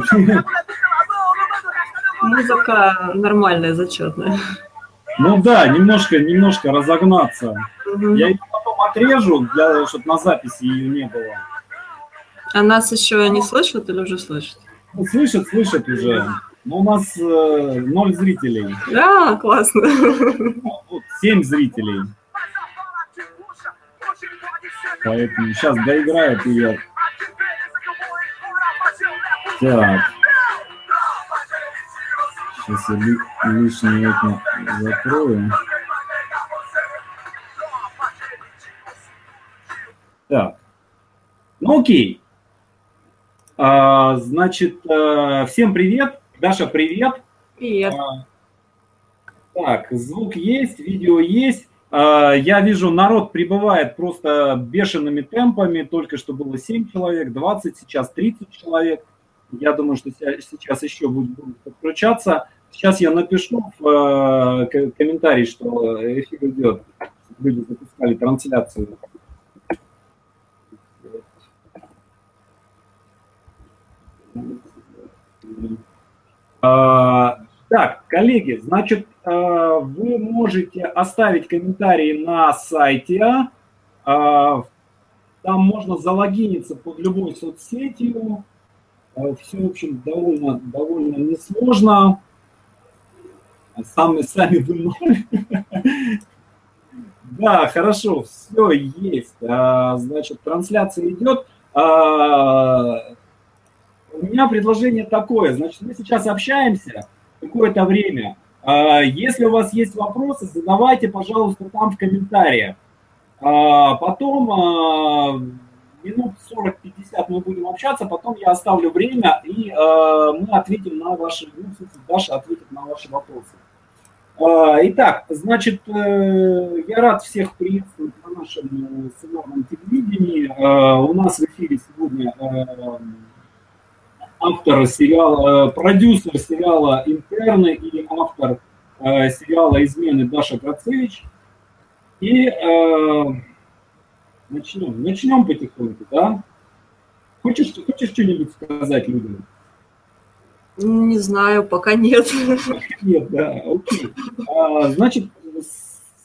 Привет. Музыка нормальная, зачетная. Ну да, немножко, немножко разогнаться. Мгм. Я ее потом отрежу, для, чтобы на записи ее не было. А нас еще не слышат или уже слышат? Ну, слышат, слышат уже. Но у нас э, ноль зрителей. А, классно. Вот, семь зрителей. Поэтому сейчас доиграют ее. Так. Сейчас я ли- лишнее это закрою. Так. Ну окей. А, значит, э, всем привет. Даша, привет. Привет. А, Так, звук есть, видео есть. А, Я вижу, народ прибывает просто бешеными темпами. Только что было 7 человек, 20, сейчас 30 человек. Я думаю, что сейчас еще будут подключаться. Сейчас я напишу в э, комментарий, что эфир идет. Люди запускали трансляцию. А, Так, коллеги, значит, э, вы можете оставить комментарии на сайте. А, Там можно залогиниться под любой соцсетью. Все, в общем, довольно, довольно несложно. Сами, сами вы ноль. Да, хорошо, все есть. А, Значит, трансляция идет. А, У меня предложение такое. Значит, мы сейчас общаемся какое-то время. А, Если у вас есть вопросы, задавайте, пожалуйста, там в комментариях. А, Потом а, минут 40-50 мы будем общаться, потом я оставлю время, и а, мы ответим на ваши, ну, в смысле, Даша ответит на ваши вопросы. А, Итак, значит, э, я рад всех приветствовать на нашем э, сценарном телевидении. А, У нас в эфире сегодня э, автор сериала, э, продюсер сериала «Интерны» и автор э, сериала «Измены» Даша Грацевич. И э, начнем, начнем потихоньку, да? Хочешь, хочешь что-нибудь сказать людям? Не знаю, пока нет. Нет, да, окей. А, значит,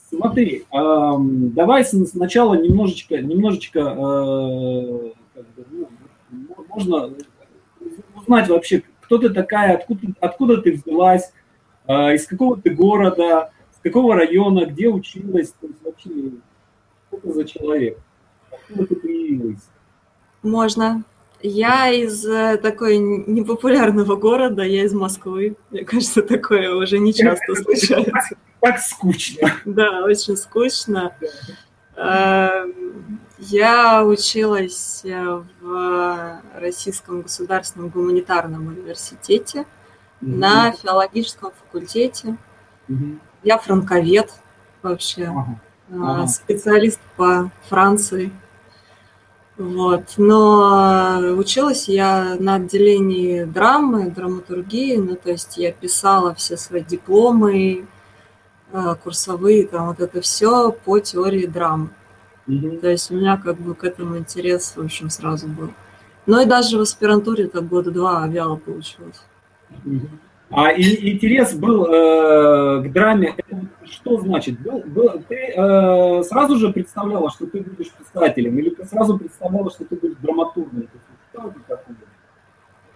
смотри, давай сначала немножечко, немножечко, бы, ну, можно узнать вообще, кто ты такая, откуда, откуда ты взялась, а, из какого ты города, с какого района, где училась, то есть вообще, что ты за человек, откуда ты появилась. Можно. Я из э, такой непопулярного города, я из Москвы. Мне кажется, такое уже не часто случается. Так скучно. Да, очень скучно. Эм, Я училась э, в Российском государственном гуманитарном университете на филологическом факультете. Мгм. Я франковед вообще, Ага. специалист по Франции. Вот. Но э, училась я на отделении драмы, драматургии, ну, то есть я писала все свои дипломы, э, курсовые, там вот это все по теории драмы. Мгм. То есть у меня как бы к этому интерес, в общем, сразу был. Ну и даже в аспирантуре так года два вяло получилось. Мгм. А и- интерес был э, к драме. Что значит? Был, был- ты э, сразу же представляла, что ты будешь писателем, или ты сразу представляла, что ты будешь драматургом?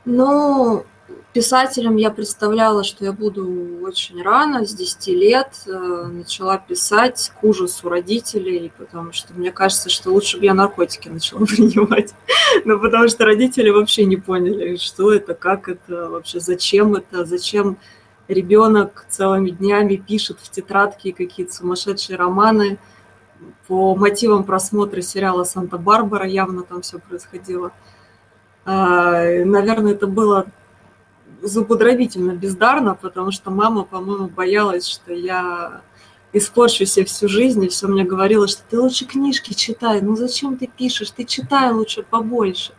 Ну, Писателем я представляла, что я буду очень рано, с 10 лет. Э, начала писать к ужасу родителей, потому что мне кажется, что лучше бы я наркотики начала принимать. Ну, потому что родители вообще не поняли, что это, как это, вообще зачем это, зачем ребенок целыми днями пишет в тетрадке какие-то сумасшедшие романы по мотивам просмотра сериала «Санта-Барбара», явно там все происходило. А, наверное, это было зубодробительно бездарно, потому что мама, по-моему, боялась, что я испорчу себе всю жизнь, и все мне говорила, что ты лучше книжки читай, ну зачем ты пишешь, ты читай лучше побольше.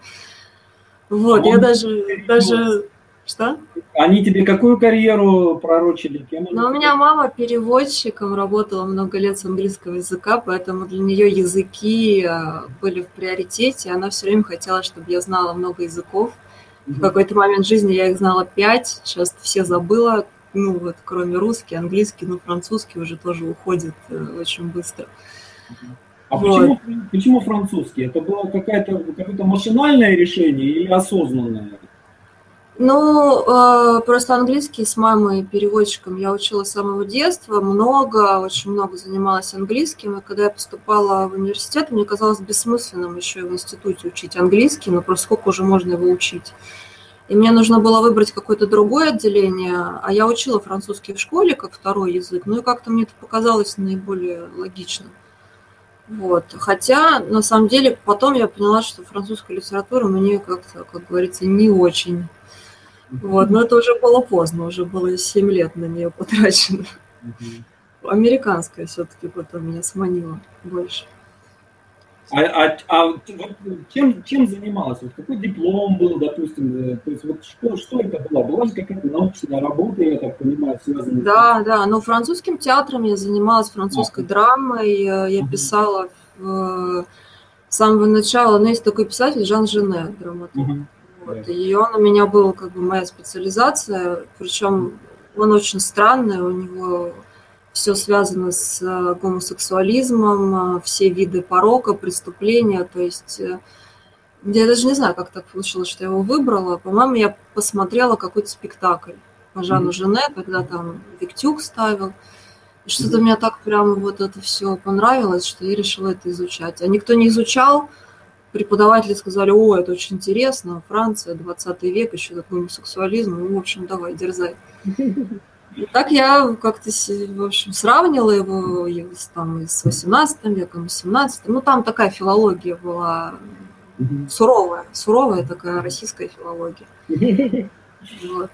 Вот, а я даже, даже, что? Они тебе какую карьеру пророчили? Кем ну, у меня мама переводчиком работала много лет с английского языка, поэтому для нее языки а, были в приоритете. Она все время хотела, чтобы я знала много языков. В какой-то момент жизни я их знала пять, сейчас все забыла, ну вот кроме русский, английский, ну французский уже тоже уходит э, очень быстро. А вот. почему, почему французский? Это было какое-то какое машинальное решение или осознанное? Ну, э, просто английский с мамой переводчиком я учила с самого детства, много, очень много занималась английским, и когда я поступала в университет, мне казалось бессмысленным еще и в институте учить английский, но просто сколько уже можно его учить. И мне нужно было выбрать какое-то другое отделение, а я учила французский в школе как второй язык, ну и как-то мне это показалось наиболее логичным. Вот. Хотя, на самом деле, потом я поняла, что французская литература мне как-то, как говорится, не очень вот, но это уже было поздно, уже было 7 лет на нее потрачено. Американская все-таки потом меня сманила больше. А, а, а чем, чем занималась? Вот какой диплом был, допустим? Э, то есть вот что, что это было? Была же какая-то научная работа, я так понимаю, связанная Да, с... да. Ну, французским театром я занималась, французской а. драмой. Э, я писала в, с самого начала. Ну, есть такой писатель Жан Жене, драматург. Угу. Вот. И он у меня был как бы моя специализация, причем он очень странный, у него все связано с э, гомосексуализмом, э, все виды порока, преступления, то есть э, я даже не знаю, как так получилось, что я его выбрала. По-моему, я посмотрела какой-то спектакль по Жану Жене, когда там Виктюк ставил. Что-то мне так прям вот это все понравилось, что я решила это изучать. А никто не изучал, преподаватели сказали, о, это очень интересно, Франция, 20 век, еще такой гомосексуализм, ну, в общем, давай, дерзай. И так я как-то, в общем, сравнила его там, с 18 веком, с 17 Ну, там такая филология была суровая, суровая такая российская филология. Вот.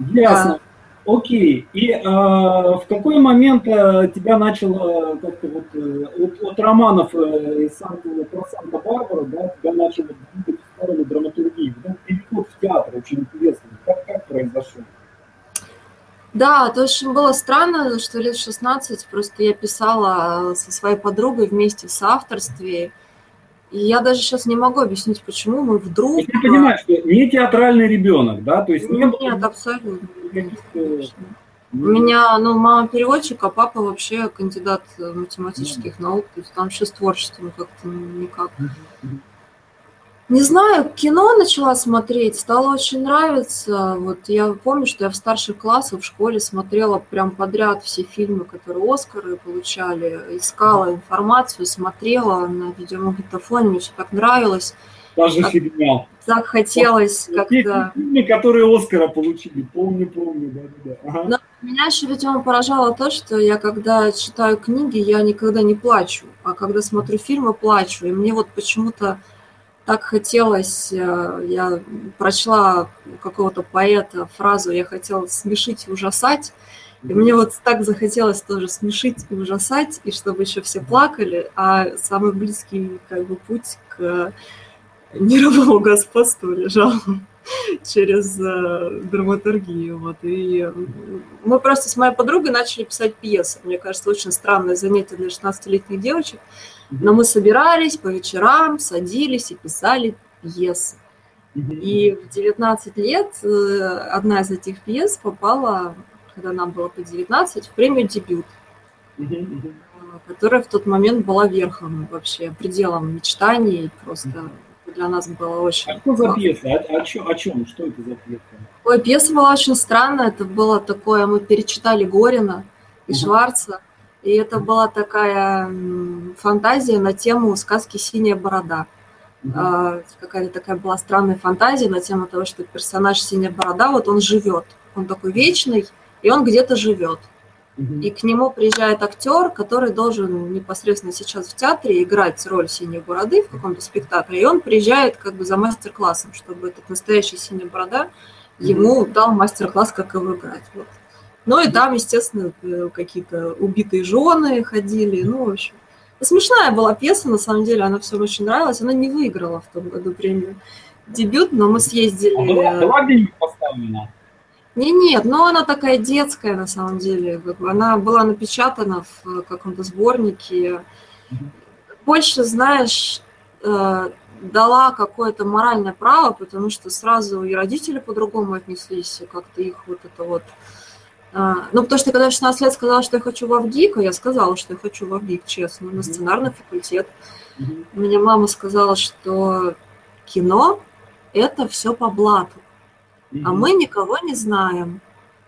Ясно. Окей. И э, в какой момент э, тебя начало как-то вот э, от, от романов э, из Санта, про Санта-Барбару, да, тебя начало двигать в сторону драматургии? Да, переход в театр очень интересный. Как, как произошел? Да, то очень было странно, что лет 16 просто я писала со своей подругой вместе в соавторстве. И я даже сейчас не могу объяснить, почему мы вдруг... Я понимаю, что не театральный ребенок, да? То есть нет, нет абсолютно. У меня, ну, мама переводчик, а папа вообще кандидат математических наук, то есть там вообще с творчеством как-то никак. Не знаю, кино начала смотреть, стало очень нравиться. Вот я помню, что я в старших классах в школе смотрела прям подряд все фильмы, которые Оскары получали, искала информацию, смотрела на видеомагнитофоне, мне все так нравилось. Даже так, фигня. Так хотелось как-то... Фильмы, которые Оскара получили, помню, помню, да, да. Ага. Но меня еще, видимо, поражало то, что я, когда читаю книги, я никогда не плачу, а когда смотрю фильмы, плачу. И мне вот почему-то так хотелось, э, я прочла какого-то поэта фразу «я хотела смешить и ужасать», и мне вот так захотелось тоже смешить и ужасать, и чтобы еще все плакали, а самый близкий как бы путь к мировому господству лежал через э, драматургию. Вот. И мы просто с моей подругой начали писать пьесы. Мне кажется, очень странное занятие для 16-летних девочек. Но мы собирались по вечерам, садились и писали пьесы. И в 19 лет э, одна из этих пьес попала, когда нам было по 19, в премию «Дебют», которая в тот момент была верхом вообще, пределом мечтаний, просто для нас было очень... А что за пьеса? О, о, чем, о чем? Что это за пьеса? Ой, пьеса была очень странная. Это было такое... Мы перечитали Горина и. Шварца. И это была такая фантазия на тему сказки «Синяя борода». Uh-huh. Какая-то такая была странная фантазия на тему того, что персонаж Синяя Борода, вот он живет. Он такой вечный, и он где-то живет. Uh-huh. И к нему приезжает актер, который должен непосредственно сейчас в театре играть роль Синей Бороды в каком-то спектакле. И он приезжает как бы за мастер-классом, чтобы этот настоящий Синяя Борода ему дал мастер-класс, как его играть. Вот. Ну и там, естественно, э, какие-то убитые жены ходили. Ну, в общем, смешная была пьеса, на самом деле, она всем очень нравилась. Она не выиграла в том году премию дебют, но мы съездили... А была, была где-нибудь поставлена? Не, нет, но она такая детская на самом деле. Она была напечатана в каком-то сборнике. Больше, знаешь, э, дала какое-то моральное право, потому что сразу и родители по-другому отнеслись, как-то их вот это вот ну, потому что когда я в 16 лет сказала, что я хочу в АВГИК, а я сказала, что я хочу в АВГИК, честно, на сценарный факультет. Mm-hmm. Мне мама сказала, что кино – это все по блату, mm-hmm. а мы никого не знаем.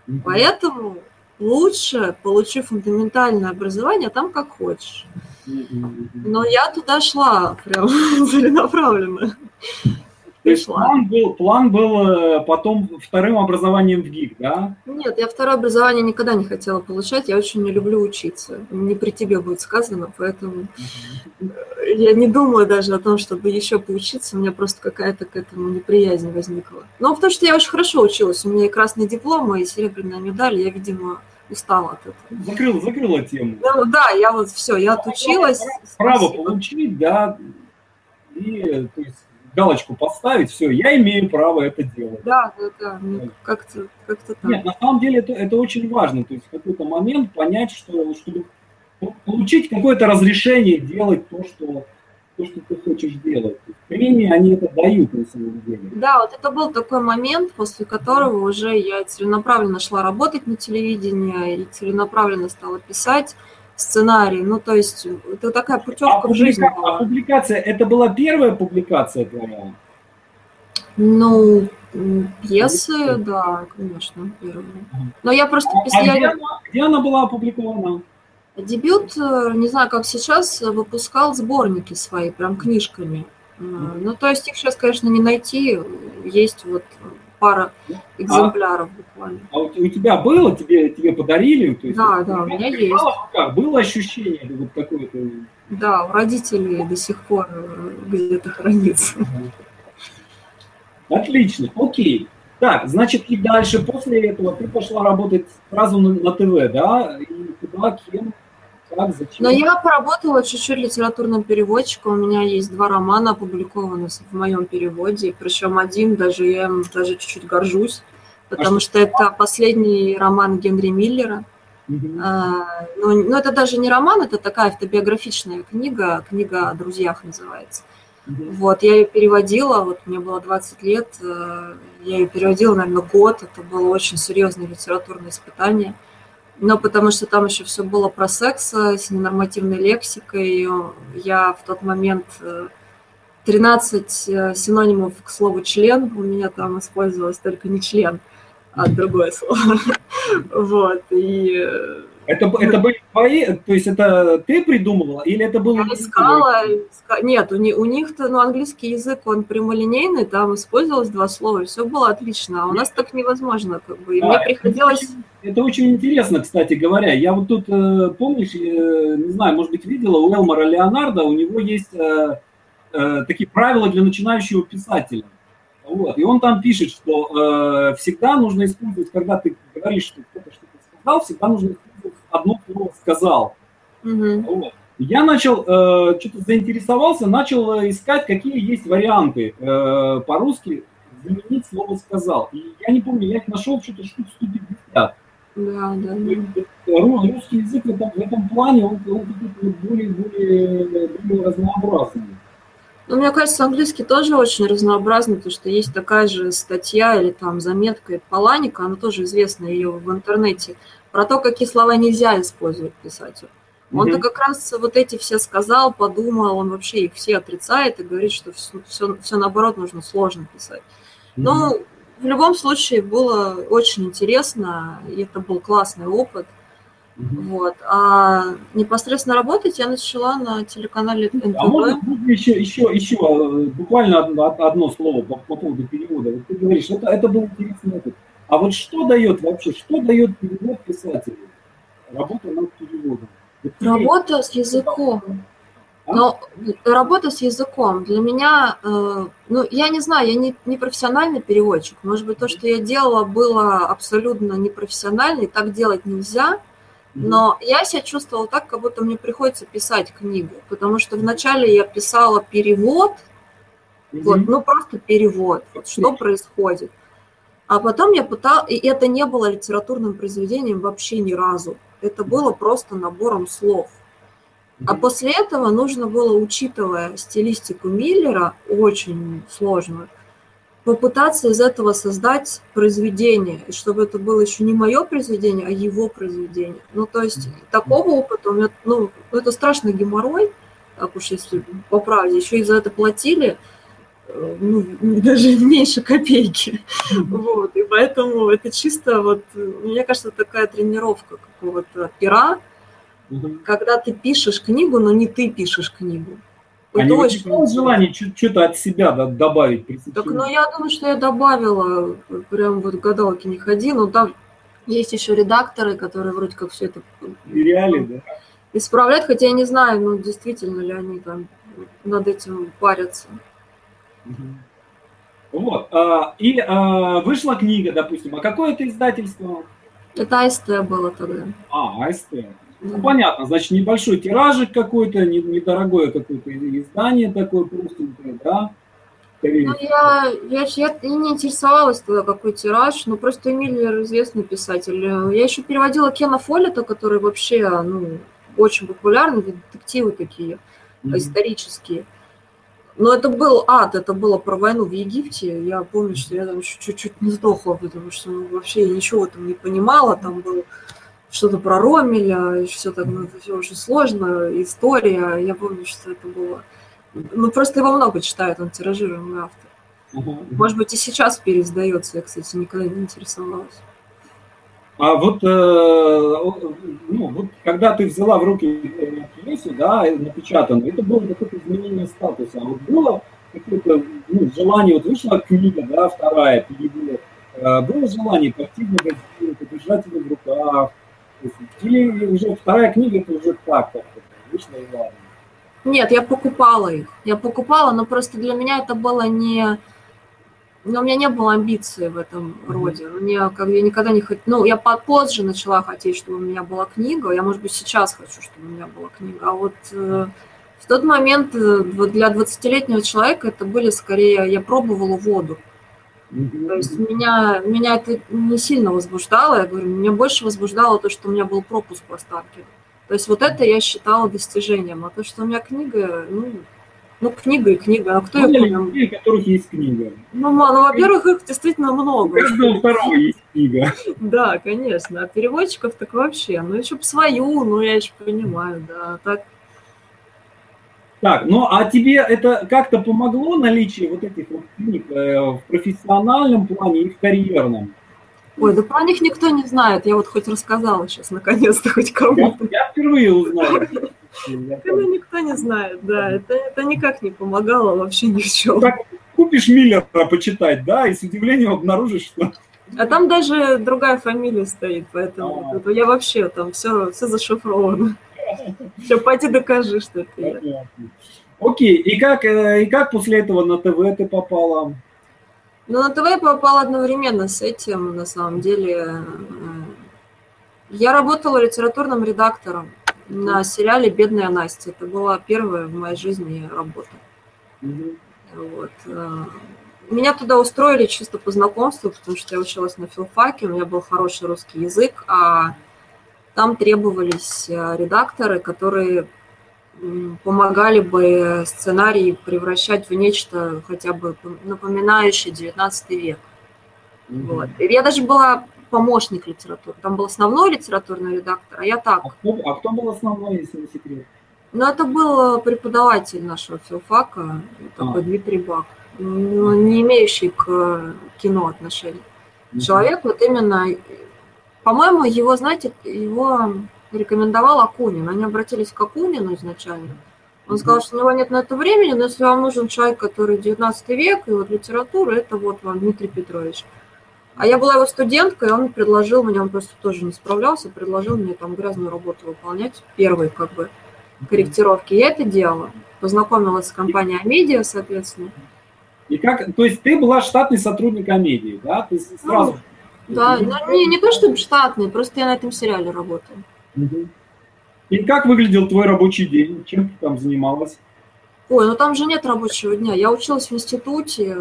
Mm-hmm. Поэтому лучше получи фундаментальное образование там как хочешь. Но я туда шла прям целенаправленно. То есть план был, план был э, потом вторым образованием в ГИК, да? Нет, я второе образование никогда не хотела получать, я очень не люблю учиться. Не при тебе будет сказано, поэтому я не думаю даже о том, чтобы еще поучиться, у меня просто какая-то к этому неприязнь возникла. Но в том, что я очень хорошо училась, у меня и красный диплом, и серебряная медаль, я, видимо, устала от этого. Закрыла, закрыла тему. Ну, да, я вот все, я отучилась. Право получить, да, и то есть галочку поставить, все, я имею право это делать. Да, да, да, ну, как-то как так. Нет, на самом деле это, это очень важно, то есть в какой-то момент понять, что чтобы получить какое-то разрешение делать то, что то, что ты хочешь делать. Премии, они это дают на самом деле. Да, вот это был такой момент, после которого уже я целенаправленно шла работать на телевидении и целенаправленно стала писать сценарий. Ну, то есть это такая путевка а в была. А публикация, это была первая публикация твоя? Ну, пьесы, да, конечно, первая. Но я просто... А, а где, она, где она была опубликована? Дебют, э, не знаю, как сейчас, выпускал сборники свои, прям книжками. Ну, то есть их сейчас, конечно, не найти. Есть вот пара экземпляров а, буквально. А у, у тебя было, тебе, тебе подарили? То есть, да, да, у меня есть. Как? Было ощущение вот такое-то? Да, у родителей до сих пор где-то хранится. Отлично, окей. Так, значит, и дальше, после этого ты пошла работать сразу на, на ТВ, да? И куда, кем? Как, зачем? Но я поработала чуть-чуть литературным переводчиком. У меня есть два романа опубликованных в моем переводе. Причем один даже я им даже чуть-чуть горжусь, потому а что, что это последний роман Генри Миллера. Угу. А, но, но это даже не роман, это такая автобиографичная книга, книга о друзьях называется. Угу. Вот, я ее переводила, вот мне было 20 лет, э, я ее переводила, наверное, год, это было очень серьезное литературное испытание но потому что там еще все было про секс с ненормативной лексикой. Я в тот момент 13 э, э, синонимов к слову член у меня там использовалось только не член, а другое слово. Вот, и э, это, это были твои, то есть это ты придумывала или это было? Я искала, иска... нет, у, у них-то, ну, английский язык, он прямолинейный, там использовалось два слова, и все было отлично, а у нас так невозможно, как бы, и а, мне приходилось... Это, это очень интересно, кстати говоря, я вот тут, э, помнишь, э, не знаю, может быть, видела у Элмара Леонардо, у него есть э, такие правила для начинающего писателя. Вот. И он там пишет, что э, всегда нужно использовать, когда ты говоришь, что кто-то что-то сказал, всегда нужно использовать одно слово сказал. Угу. Вот. Я начал, э, что-то заинтересовался, начал э, искать, какие есть варианты э, по-русски заменить слово «сказал». И я не помню, я их нашел что-то штук 150. Да, да, да. Русский язык в этом, в этом плане, он, он более, более, более разнообразный. Ну, мне кажется, английский тоже очень разнообразный, потому что есть такая же статья или там заметка Паланика, она тоже известна ее в интернете, про то, какие слова нельзя использовать писателю. Он-то Мгм. как раз вот эти все сказал, подумал, он вообще их все отрицает и говорит, что все, все, наоборот нужно сложно писать. Ну, в любом случае было очень интересно, и это был классный опыт. Мгм. Вот. А непосредственно работать я начала на телеканале НТВ. А можно, можно еще, еще, еще э, буквально одно, одно слово по, по поводу перевода. Вот ты говоришь, это, это был интересный опыт. А вот что дает вообще, что дает перевод писателю? Работа над переводом. Вот Работа с языком. А? Но работа с языком для меня, э, ну, я не знаю, я не, не профессиональный переводчик. Может быть, то, что я делала, было абсолютно непрофессионально, и так делать нельзя. Но я себя чувствовала так, как будто мне приходится писать книгу, потому что вначале я писала перевод, Мгм. вот, ну просто перевод, вот что происходит. А потом я пыталась, и это не было литературным произведением вообще ни разу. Это было просто набором слов. А после этого нужно было, учитывая стилистику Миллера, очень сложную, попытаться из этого создать произведение, и чтобы это было еще не мое произведение, а его произведение. Ну, то есть такого опыта у меня, ну, это страшный геморрой, так уж если по правде, еще и за это платили, ну, даже меньше копейки. Вот, и поэтому это чисто вот, мне кажется, такая тренировка какого-то пера, Мгм. когда ты пишешь книгу, но не ты пишешь книгу. А Это не очень желание что-то от себя добавить? Так, ну, я думаю, что я добавила, прям вот гадалки не ходи, но там есть еще редакторы, которые вроде как все это Реалии, да? исправляют, хотя я не знаю, ну, действительно ли они там над этим парятся. Вот. а, И а, вышла книга, допустим. А какое это издательство? Это АСТ было тогда. А, АСТ. Ну, понятно, значит, небольшой тиражик какой-то, не- недорогое какое-то издание такое простенькое, да? Ну, я, я, я не интересовалась тогда, какой тираж, но просто Миллер известный писатель. Я еще переводила Кена Фоллета, который вообще, ну, очень популярный, детективы такие, Мгм. исторические. Но это был ад, это было про войну в Египте. Я помню, что я там чуть- чуть-чуть не сдохла, потому что ну, вообще я ничего в этом не понимала. Там было что-то про Ромеля, и все так, ну, это все очень сложно, история. Я помню, что это было... Ну, просто его много читают, он тиражируемый автор. Может быть, и сейчас переиздается. Я, кстати, никогда не интересовалась. А вот, э, ну, вот когда ты взяла в руки э, пьесу, да, напечатанную, это было какое-то изменение статуса. А вот было какое-то ну, желание, вот вышла книга, да, вторая, перевод, э, было желание пойти в магазин, подержать ее в руках, или уже вторая книга, это уже так как-то вышла и ладно. Нет, я покупала их. Я покупала, но просто для меня это было не... Но у меня не было амбиции в этом Мгм. роде. Мне как я никогда не хотела... Ну, я позже начала хотеть, чтобы у меня была книга. Я, может быть, сейчас хочу, чтобы у меня была книга. А вот э, в тот момент э, для 20-летнего человека это были скорее... Я пробовала воду. То есть меня, меня это не сильно возбуждало. Я говорю, меня больше возбуждало то, что у меня был пропуск по ставке. То есть вот это я считала достижением. А то, что у меня книга, ну, ну книга и книга. А кто ее ли помнит? людей, у которых есть книга? Ну, ну, во-первых, их действительно У много. каждого второго есть книга. Да, конечно. А переводчиков так вообще. Ну, еще бы свою, ну, я еще понимаю, да. Так, Так, ну а тебе это как-то помогло наличие вот этих вот книг э, в профессиональном плане и в карьерном? ой, да про них никто не знает. Я вот хоть рассказала сейчас, наконец-то, хоть Я, кому-то. я впервые узнал. Это никто не знает, да. Это, это никак не помогало вообще ни в чем. Так, купишь Миллера почитать, да, и с удивлением обнаружишь, что... А там даже другая фамилия стоит, поэтому А. это я вообще там все, все зашифровано. Все, пойди докажи, что это я. Окей, и как, э, и как после этого на ТВ ты попала? Но на ТВ я попала одновременно с этим, на самом деле. Э, Я работала литературным редактором на сериале «Бедная Настя». Это была первая в моей жизни работа. Мгм. Вот. э, Меня туда устроили чисто по знакомству, потому что я училась на филфаке, у меня был хороший русский язык, а там требовались э, редакторы, которые помогали бы сценарий превращать в нечто хотя бы напоминающее 19 век. Мгм. Вот. И я даже была помощник литературы. Там был основной литературный редактор, а я так. А кто, а кто был основной, если не секрет? Ну, это был преподаватель нашего филфака, такой А. Дмитрий Бак, ну, не имеющий к кино отношения. Человек вот именно, по-моему, его, знаете, его рекомендовал Акунин. Они обратились к Акунину изначально. Он сказал, что у него нет на это времени, но если вам нужен человек, который 19 век, и вот литература, это вот вам Дмитрий Петрович. А я была его студенткой, и он предложил мне, он просто тоже не справлялся, предложил мне там грязную работу выполнять, первые как бы корректировки. Я это делала. Познакомилась с компанией Амедиа, соответственно. И как, то есть ты была штатный сотрудник комедии, да? Ты с- сразу. Да, ну, не, не то чтобы штатный, просто я на этом сериале работаю. Мгм. И как выглядел твой рабочий день? Чем ты там занималась? Ой, ну там же нет рабочего дня. Я училась в институте,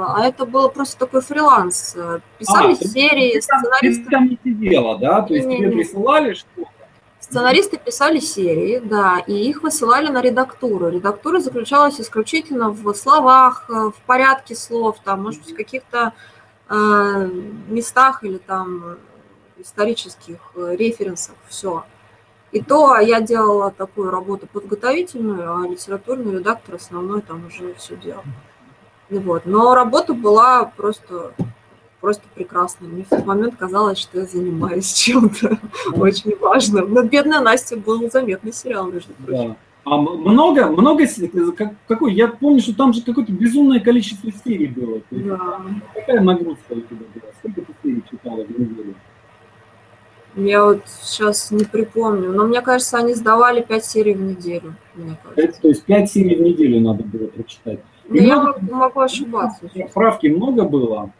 а это было просто такой фриланс. Писали А, серии, Ты там, ты сценаристы, там не сидела, да? То есть Не-не-не. тебе присылали что-то? сценаристы писали серии, да, и их высылали на редактуру. Редактура заключалась исключительно в словах, э, в порядке слов, там, может быть, в каких-то э, местах или там э, исторических э, референсах, все. И то я делала такую работу подготовительную, а литературный редактор основной там уже все делал. Вот. Но работа была просто, просто прекрасная. Мне в тот момент казалось, что я занимаюсь чем-то очень важным. Но «Бедная Настя» был заметный сериал, между прочим. Да. А много, много, как- какой? Я помню, что там же какое-то безумное количество серий было. Да. Какая нагрузка у тебя была? Сколько ты серий читала в неделю? Я вот сейчас не припомню, но мне кажется, они сдавали 5 серий в неделю, мне кажется. То есть пять серий в неделю надо было прочитать. Но я много- могу, могу ошибаться. Правки много было.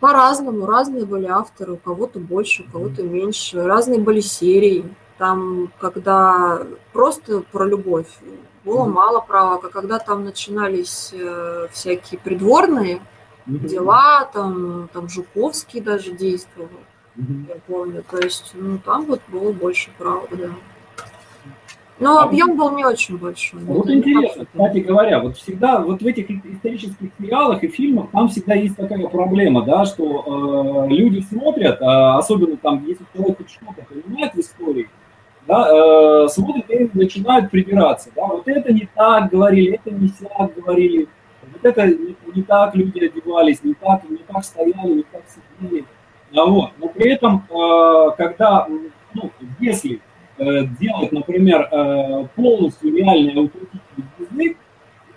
По-разному, разные были авторы, у кого-то больше, у кого-то меньше, разные были серии. Там, когда просто про любовь, было Мгм. мало правок, а когда там начинались э, всякие придворные Мгм. дела, там, там Жуковский даже действовал. Я помню. То есть, ну, там вот было больше правок, да. Но А объем был не очень большой. Вот интересно, кстати говоря, вот всегда, вот в этих исторических сериалах и фильмах, там всегда есть такая проблема, да, что э, люди смотрят, э, особенно там, если человек хоть что-то понимает в истории, да, э, смотрят и начинают придираться, да, вот это не так говорили, это не так говорили, вот это не, не так люди одевались, не так, не так стояли, не так сидели, вот, но при этом, э, когда, ну, если э, делать, например, э, полностью реальные аутентичные язык,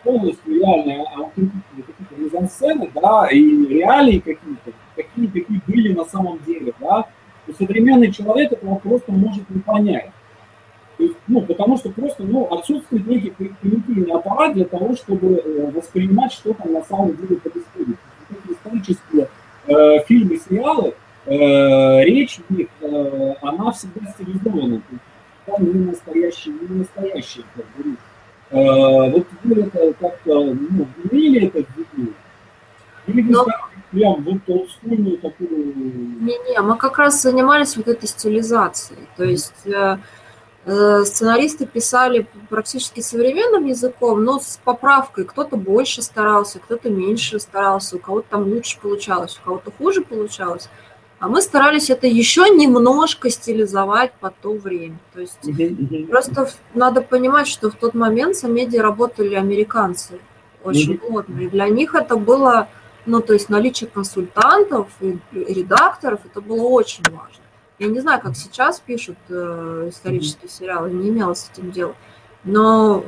полностью реальные аутентичные какие-то мизансцены, да, и реалии какие-то, какие какие были на самом деле, да, то современный человек этого просто может не понять. Есть, ну, потому что просто ну, отсутствует некий примитивный аппарат для того, чтобы воспринимать, что там на самом деле происходит. Эти исторические э, фильмы, сериалы, э, речь в них, э, она всегда стилизована. Там не настоящие, не настоящие, как бы, Э, вот вы это как-то ну, имели это в виду? Или вы Ну. прям вот олдскульную такую... Не-не, мы как раз занимались вот этой стилизацией. То есть э, сценаристы писали практически современным языком, но с поправкой. Кто-то больше старался, кто-то меньше старался, у кого-то там лучше получалось, у кого-то хуже получалось. А мы старались это еще немножко стилизовать под то время. То есть Просто в- надо понимать, что в тот момент с медиа работали американцы очень плотно. И для них это было, ну, то есть наличие консультантов и редакторов, это было очень важно. Я не знаю, как сейчас пишут э, исторические сериалы, не имела с этим дела. Но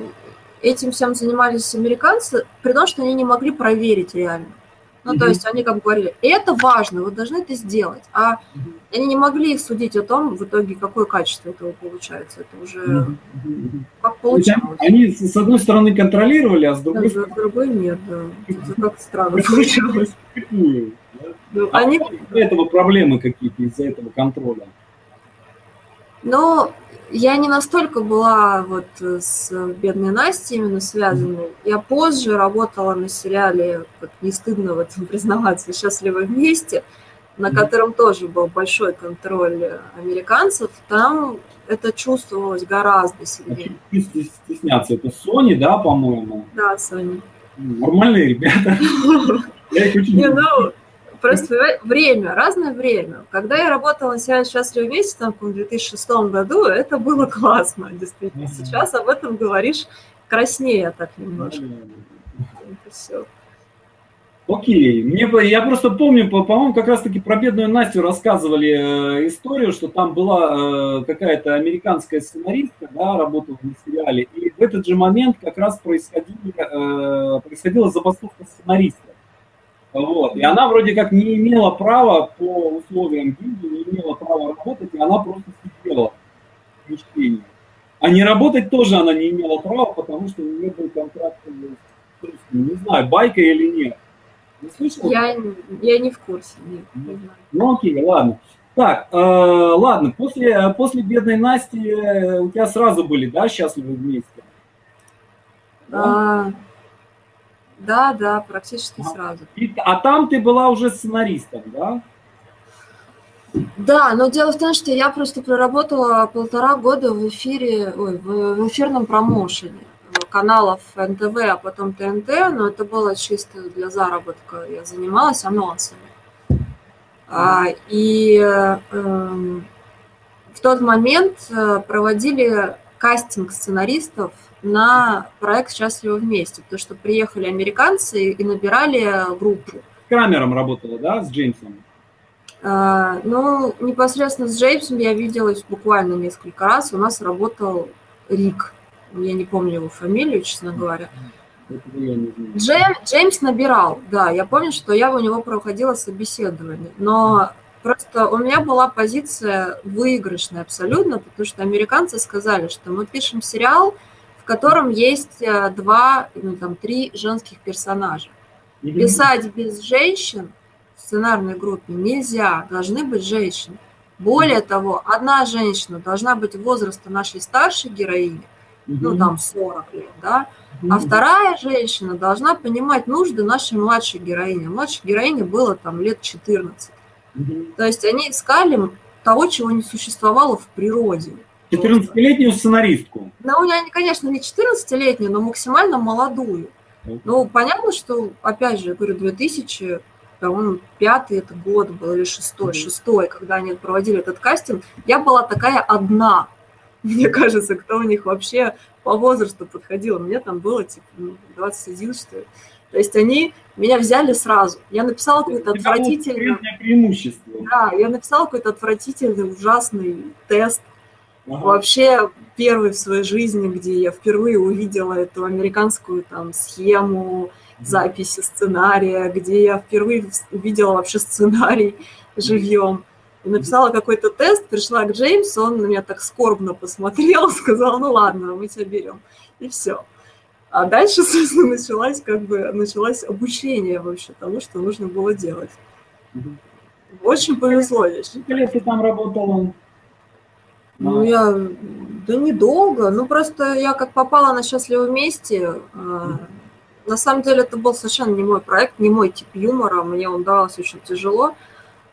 этим всем занимались американцы, при том, что они не могли проверить реально. Ну, то есть они как бы говорили, это важно, вы должны это сделать. А они не могли судить о том, в итоге, какое качество этого получается. Это уже как получалось. Они с с одной стороны контролировали, а с Да, другой с стороны другой нет, да. Это как странно получалось. да? Ну, А Они, из-за этого проблемы какие-то, из-за этого контроля. Но я не настолько была вот с бедной Настей именно связанной. Я позже работала на сериале, как не стыдно в этом признаваться, «Счастливы вместе», на котором тоже был большой контроль американцев. Там это чувствовалось гораздо сильнее. Не стесняться. Это Sony, да, по-моему? Да, Соня. Нормальные ребята. Я их очень Не, люблю. Просто время, разное время. Когда я работала на себя счастливы вместе, там, в 2006 году, это было классно, действительно. Сейчас об этом говоришь краснее так немножко. Это все. Окей, мне, я просто помню, по-моему, как раз-таки про бедную Настю рассказывали э, историю, что там была э, какая-то американская сценаристка, да, работала на сериале, и в этот же момент как раз э, происходила забастовка сценаристов. Вот. И она вроде как не имела права по условиям гильдии, не имела права работать, и она просто сидела в помещении. А не работать тоже она не имела права, потому что у нее был контракт, не знаю, байка или нет. Не слышал? Я, я не в курсе. Нет, не знаю. Ну окей, ладно. Так, э, ладно, после, после бедной Насти э, у тебя сразу были, да, счастливы вместе? Да, а, да, да практически а, сразу. И, а там ты была уже сценаристом, да? Да, но дело в том, что я просто проработала полтора года в эфире, ой, в, в эфирном промоушене каналов НТВ, а потом ТНТ, но это было чисто для заработка. Я занималась анонсами. А, и эм, в тот момент э, проводили кастинг сценаристов на проект «Счастливы вместе», потому что приехали американцы и набирали группу. С Крамером работала, да, с Джеймсом? А, ну, непосредственно с Джеймсом я виделась буквально несколько раз. У нас работал Рик, я не помню его фамилию, честно говоря. Джейм, Джеймс набирал, да, я помню, что я у него проходила собеседование, но просто у меня была позиция выигрышная абсолютно, потому что американцы сказали, что мы пишем сериал, котором есть э, два, ну там три женских персонажа. Писать без женщин в сценарной группе нельзя, должны быть женщины. Более того, одна женщина должна быть возраста нашей старшей героини, ну там 40 лет, да, а вторая женщина должна понимать нужды нашей младшей героини. Младшей героине было там лет 14. То есть они искали того, чего не существовало в природе. 14-летнюю сценаристку? Ну, я, конечно, не 14-летнюю, но максимально молодую. Ну, понятно, что, опять же, я говорю, 2000, по-моему, пятый это год был или шестой, шестой, когда они проводили этот кастинг, я была такая одна мне кажется, кто у них вообще по возрасту подходил. Мне там было типа 21, ну, что ли. То есть они меня взяли сразу. Я написала какой-то отвратительный... преимущество. Да, я написала какой-то отвратительный, ужасный тест. Ага. Вообще первый в своей жизни, где я впервые увидела эту американскую там схему записи сценария, где я впервые увидела вообще сценарий живьем и написала какой-то тест, пришла к Джеймсу, он на меня так скорбно посмотрел, сказал, ну ладно, мы тебя берем. И все. А дальше, собственно, началось как бы началось обучение вообще тому, что нужно было делать. Очень повезло. Я Сколько лет ты там работала? Ну, я, да недолго. Ну, просто я как попала на «Счастливы вместе», а, на самом деле это был совершенно не мой проект, не мой тип юмора, мне он давался очень тяжело.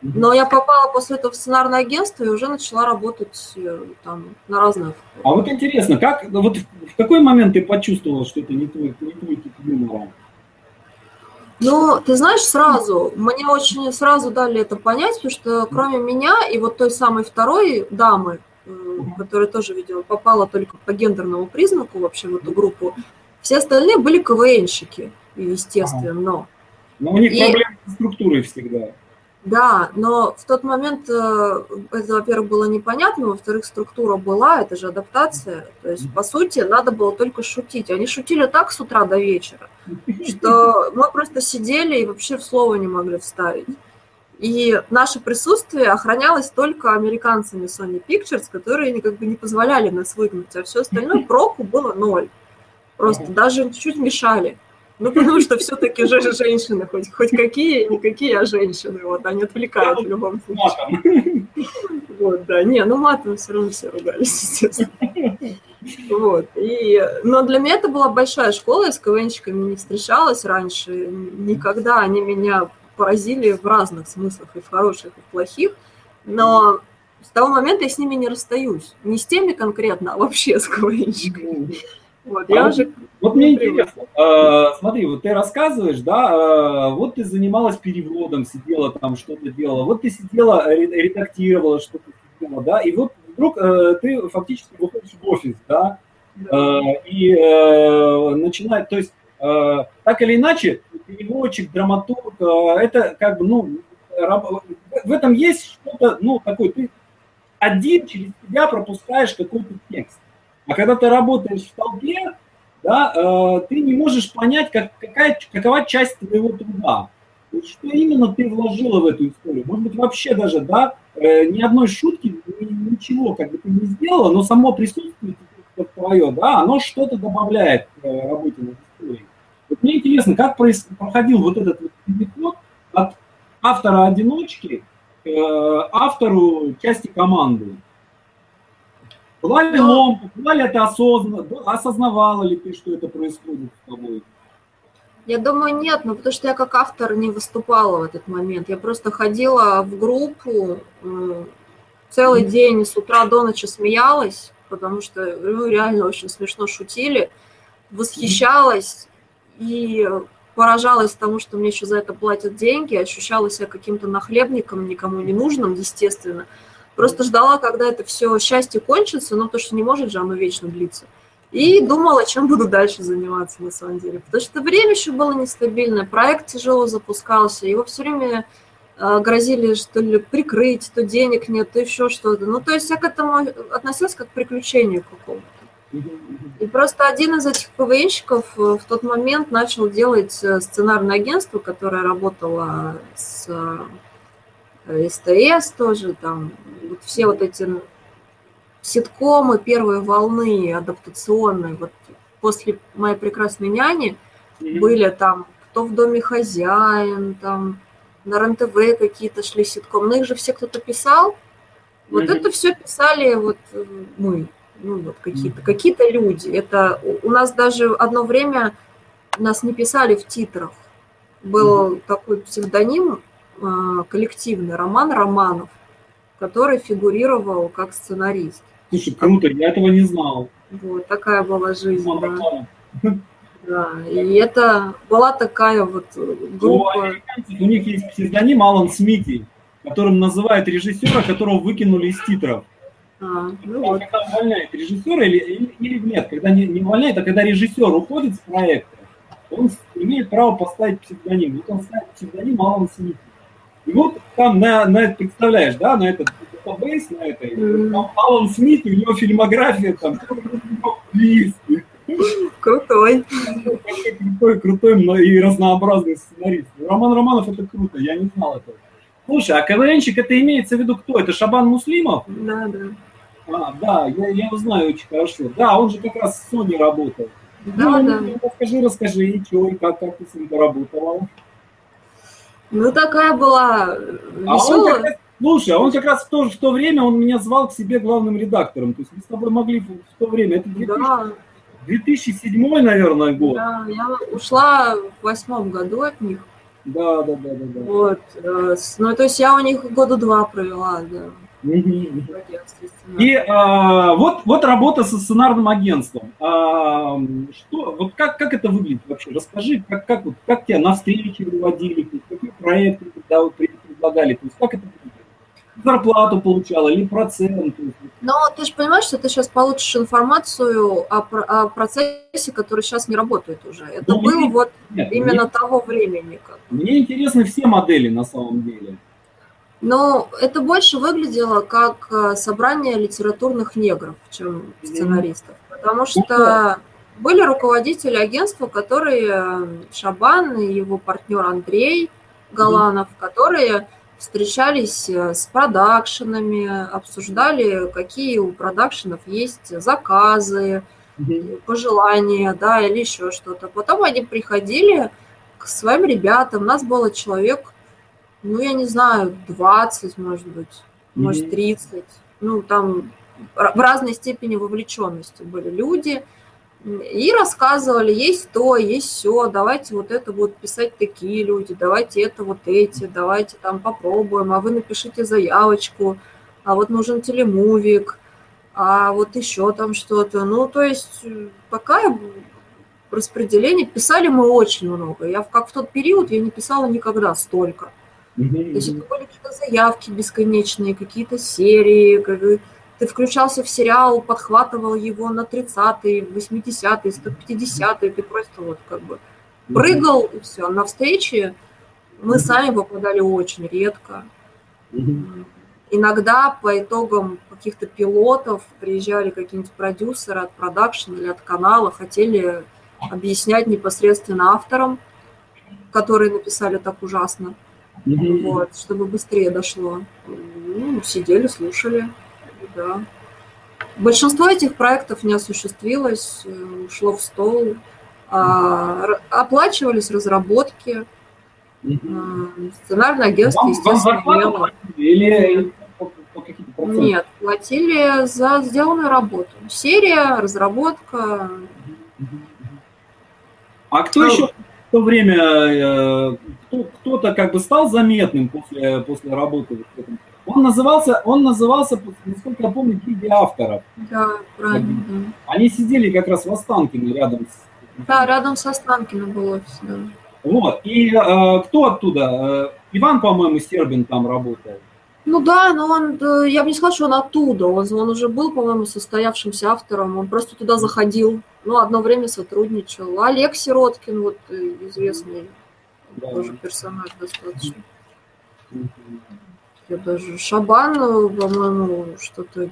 Но я попала после этого в сценарное агентство и уже начала работать э, там на разных. А вот интересно, как вот в какой момент ты почувствовала, что это не твой, не твой тип юмора? Ну, ты знаешь, сразу, мне очень сразу дали это понять, потому что кроме меня и вот той самой второй дамы, которая тоже, видела, попала только по гендерному признаку вообще в эту группу, все остальные были КВНщики, естественно. Но у них и... проблемы с структурой всегда. Да, но в тот момент э, это, во-первых, было непонятно, во-вторых, структура была, это же адаптация. То есть, по сути, надо было только шутить. Они шутили так с утра до вечера, что мы просто сидели и вообще в слово не могли вставить. И наше присутствие охранялось только американцами Sony Pictures, которые как бы не позволяли нас выгнать, а все остальное проку было ноль. Просто даже чуть-чуть мешали. Ну, потому что все-таки же женщины, хоть, хоть какие, никакие, а женщины, вот, они отвлекают в любом случае. Вот, да, не, ну матом все равно все ругались, естественно. Вот, и, но для меня это была большая школа, я с КВНщиками не встречалась раньше, никогда они меня поразили в разных смыслах, и в хороших, и в плохих, но с того момента я с ними не расстаюсь. Не с теми конкретно, а вообще с КВНщиками. Вот, я А уже... Вот мне интересно, э, смотри, вот ты рассказываешь, да, э, вот ты занималась переводом, сидела там, что-то делала, вот ты сидела, ре- редактировала, что-то да, и вот вдруг э, ты фактически выходишь в офис, да, Да. э, и э, начинает, то есть э, так или иначе, переводчик, драматург, э, это как бы, ну, в этом есть что-то, ну, такой, ты один через себя пропускаешь какой-то текст. А когда ты работаешь в толпе, да, э, ты не можешь понять, как, какая, какова часть твоего труда. Что именно ты вложила в эту историю? Может быть, вообще даже, да, э, ни одной шутки, ни- ничего как бы ты не сделала, но само присутствие твое, да, оно что-то добавляет к работе над историей. Вот мне интересно, как проходил вот этот вот переход от автора-одиночки к э, автору части команды? Была ли Ну, ломка, была ли это осознанно, осознавала ли ты, что это происходит с тобой? Я думаю, нет, ну потому что я как автор не выступала в этот момент. Я просто ходила в группу, м, целый день с утра до ночи смеялась, потому что ну, реально очень смешно шутили, восхищалась и поражалась тому, что мне еще за это платят деньги, ощущала себя каким-то нахлебником, никому не нужным, естественно. Просто ждала, когда это все счастье кончится, но то, что не может же оно вечно длиться. И думала, чем буду дальше заниматься на самом деле. Потому что время еще было нестабильное, проект тяжело запускался, его все время э, грозили, что ли, прикрыть, то денег нет, то еще что-то. Ну, то есть я к этому относилась как к приключению какому-то. И просто один из этих КВНщиков э, в тот момент начал делать э, сценарное агентство, которое работало с э, СТС тоже, там, вот все вот эти ситкомы первой волны адаптационной, вот после «Моей прекрасной няни» были там «Кто в доме хозяин», там на РЕН-ТВ какие-то шли ситкомы, но их же все кто-то писал. Вот Мгм. это все писали вот мы, ну вот какие-то какие-то люди. Это у у нас даже одно время нас не писали в титрах. Был такой псевдоним э, коллективный Роман Романов, который фигурировал как сценарист. Слушай, круто, я этого не знал. Вот такая была жизнь, Роман да. Романов. да. И это была такая вот э, У группа. американцев у них есть псевдоним Алан Смити, которым называют режиссера, которого выкинули из титров. А, ну вот. Когда увольняет режиссера или, или, или нет, когда не, не увольняет, а когда режиссер уходит с проекта, он имеет право поставить псевдоним. Вот он ставит псевдоним Алан Смит. И вот там на, на представляешь, да, на этот database, на это, Мгм. там Алан Смит, у него фильмография там, Крутой. крутой, крутой но и разнообразный сценарист. Роман Романов это круто, я не знал этого. Слушай, а КВНщик это имеется в виду кто? Это Шабан Муслимов? Да, да. А, да, я, я знаю очень хорошо. Да, он же как раз с Sony работал. Да, ну, да. ну, Расскажи, расскажи, и что, и как, как ты с ним поработала? Ну, такая была А он веселая. раз, слушай, а он как раз в то, в то время, он меня звал к себе главным редактором. То есть мы с тобой могли в, то время, это 2000 Да, 2007, наверное, год. да, я ушла в восьмом году от них. Да, да, да, да. да. Вот. э, Ну, то есть я у них года два провела, да. И а, вот, вот работа со сценарным агентством. А, что, вот как, как это выглядит вообще? Расскажи, как, как, вот, как тебя на встречи выводили, какие проекты когда вот при- предлагали, то есть как это выглядит? Зарплату получала или процент? Но ты же понимаешь, что ты сейчас получишь информацию о, о процессе, который сейчас не работает уже. Это Ну, было мне- вот нет, именно того времени. Как. Мне, мне интересны все модели на самом деле. Но это больше выглядело как э, собрание литературных негров, чем сценаристов. Потому что были руководители агентства, которые э, Шабан и его партнер Андрей Галанов, которые встречались э, с продакшенами, обсуждали, какие у продакшенов есть заказы, пожелания, да, или еще что-то. Потом они приходили к своим ребятам. У нас было человек, ну, я не знаю, 20, может быть, может, Мгм. 30. Ну, там в разной степени вовлеченности были люди. И рассказывали, есть то, есть все, давайте вот это будут писать такие люди, давайте это вот эти, давайте там попробуем, а вы напишите заявочку, а вот нужен телемувик, а вот еще там что-то. Ну, то есть такая распределение. Писали мы очень много. Я как в тот период я не писала никогда столько. Mm-hmm. То есть были какие-то заявки бесконечные, какие-то серии. Как... Ты включался в сериал, подхватывал его на 30-е, 80-е, 150-е. Ты просто вот как бы прыгал и все. На встречи мы сами попадали очень редко. Mm-hmm. Иногда по итогам каких-то пилотов приезжали какие-нибудь продюсеры от продакшн или от канала, хотели объяснять непосредственно авторам, которые написали так ужасно, mm-hmm. вот, чтобы быстрее дошло. Ну, сидели, слушали, да. Большинство этих проектов не осуществилось, э, ушло в стол. А, оплачивались разработки, mm-hmm. сценарное агентство, вам, естественно, вам имело... Или Нет, платили за сделанную работу. Серия, разработка, а кто ну, еще в то время, э, кто, кто-то как бы стал заметным после, после работы? Он назывался, он назывался, насколько я помню, гильдия авторов. Да, правильно. Да. Они сидели как раз в Останкино рядом с... Да, рядом с Останкино был офис, да. Вот, и э, кто оттуда? Э, Иван, по-моему, Сербин там работал. Ну да, но он, я бы не сказала, что он оттуда, он, он уже был, по-моему, состоявшимся автором, он просто туда заходил, ну, одно время сотрудничал. Олег Сироткин, вот э, известный да. тоже персонаж достаточно. Я даже Шабан, по-моему, что-то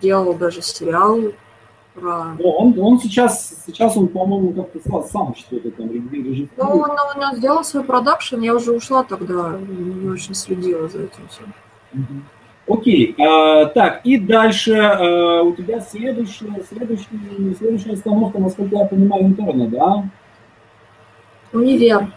делал даже сериал про... Ну, он, он сейчас, сейчас он, по-моему, как-то сам, сам что-то там режиссирует. Ну, он, он сделал свой продакшн, я уже ушла тогда, не очень следила за этим всем. Окей, а, так, и дальше а, у тебя следующая, следующая, следующая остановка, насколько я понимаю, интерна, да? Универ.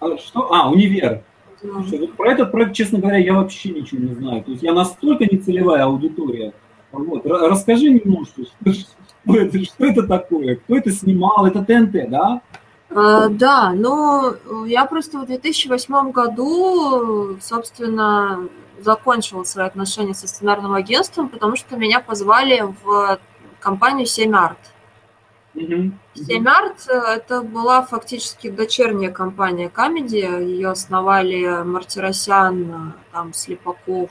А, что? А, универ. Да. Слушай, вот про этот проект, честно говоря, я вообще ничего не знаю. То есть я настолько не целевая аудитория. Вот. Расскажи немножко, что, что, это, что это такое, кто это снимал, это ТНТ, да? А, да, но я просто в 2008 году, собственно, закончила свои отношения со сценарным агентством, потому что меня позвали в компанию «Семь-Арт». «Семь-Арт» – это была фактически дочерняя компания «Comedy». Ее основали Мартиросян, там, Слепаков,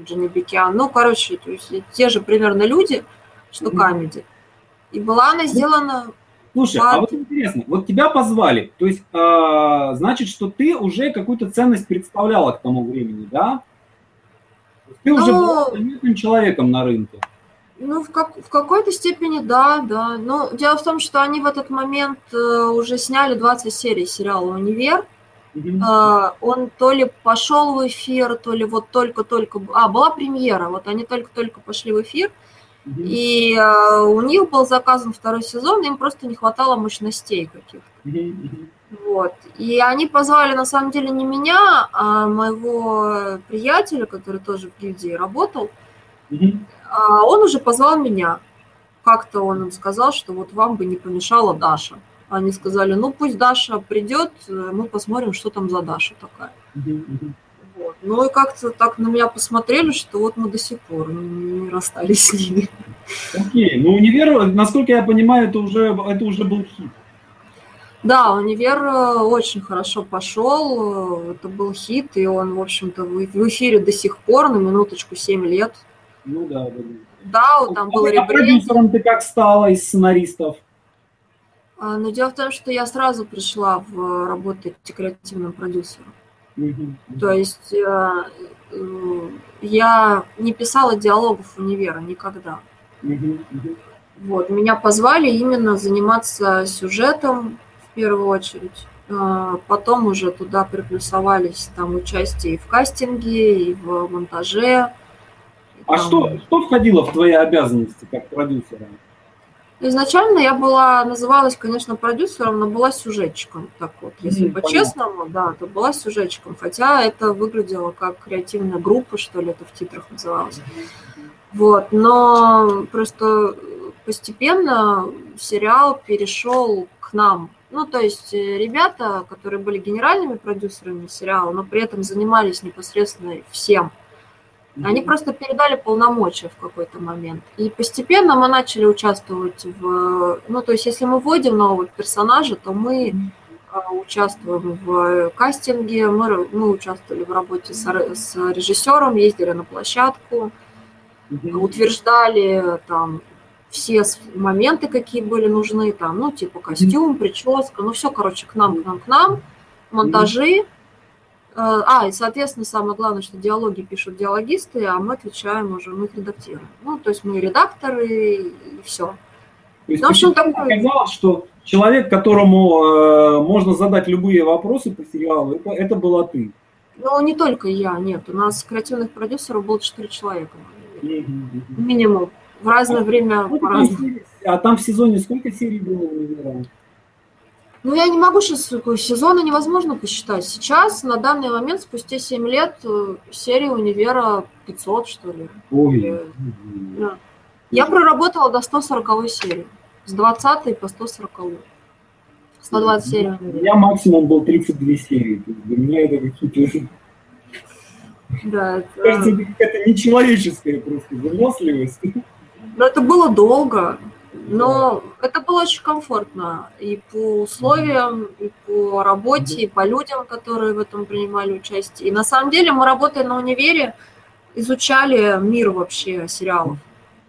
Джанибекян. Ну, короче, то есть те же примерно люди, что «Comedy». И была она сделана Слушай, а вот интересно, вот тебя позвали, то есть, э, значит, что ты уже какую-то ценность представляла к тому времени, да? Ты ну, уже был заметным человеком на рынке. Ну, в, как, в какой-то степени да, да. Но дело в том, что они в этот момент э, уже сняли 20 серий сериала «Универ». Mm-hmm. Э, он то ли пошел в эфир, то ли вот только-только... А, была премьера, вот они только-только пошли в эфир. И э, у них был заказан второй сезон, им просто не хватало мощностей каких-то. Вот. И они позвали, на самом деле, не меня, а моего приятеля, который тоже в гильдии работал. А он уже позвал меня. Как-то он им сказал, что вот вам бы не помешала Даша. Они сказали, ну пусть Даша придет, мы посмотрим, что там за Даша такая. Вот. Ну и как-то так на меня посмотрели, что вот мы до сих пор не расстались с ними. Окей, ну универ, насколько я понимаю, это уже, это уже был хит. Да, универ э, очень хорошо пошел, это был хит, и он, в общем-то, в эфире до сих пор, на минуточку 7 лет. Ну да, да. Да, там был а ребрендинг. продюсером ты как стала из сценаристов? А, но дело в том, что я сразу пришла в работать креативным продюсером. То есть э, э, я не писала диалогов универа никогда. Вот, меня позвали именно заниматься сюжетом в первую очередь. Э, потом уже туда приплюсовались там участие и в кастинге, и в монтаже. А там... что, что входило в твои обязанности как продюсера? Изначально я была, называлась, конечно, продюсером, но была сюжетчиком. Так вот, если mm, по-честному, да, то была сюжетчиком. Хотя это выглядело как креативная группа, что ли, это в титрах называлось. Вот, но просто постепенно сериал перешел к нам. Ну, то есть э, ребята, которые были генеральными продюсерами сериала, но при этом занимались непосредственно всем. Они просто передали полномочия в какой-то момент. И постепенно мы начали участвовать в... Ну, то есть, если мы вводим нового персонажа, то мы а, участвуем в кастинге, мы, мы участвовали в работе с, с режиссером, ездили на площадку, утверждали там все моменты, какие были нужны, там, ну, типа костюм, прическа, ну, все, короче, к нам, к нам, к нам, монтажи, а, и, соответственно, самое главное, что диалоги пишут диалогисты, а мы отвечаем уже, мы их редактируем. Ну, то есть мы редакторы и все. То есть, ну, в общем, оказалось, что человек, которому э, можно задать любые вопросы по сериалу, это, это была ты. Ну, не только я, нет. У нас креативных продюсеров было 4 человека. Минимум. В разное а, время по-разному. А там в сезоне сколько серий было? Ну, я не могу сейчас, сезона невозможно посчитать. Сейчас, на данный момент, спустя 7 лет, э, серия «Универа» 500, что ли. Ой. Или... Да. Я проработала до 140 серии. С 20 по 140. 120 серий. У меня максимум был 32 серии. Для меня это какие-то... Да, это... Кажется, это нечеловеческая просто выносливость. Но это было долго. Но это было очень комфортно и по условиям, и по работе, и по людям, которые в этом принимали участие. И на самом деле мы, работая на универе, изучали мир вообще сериалов.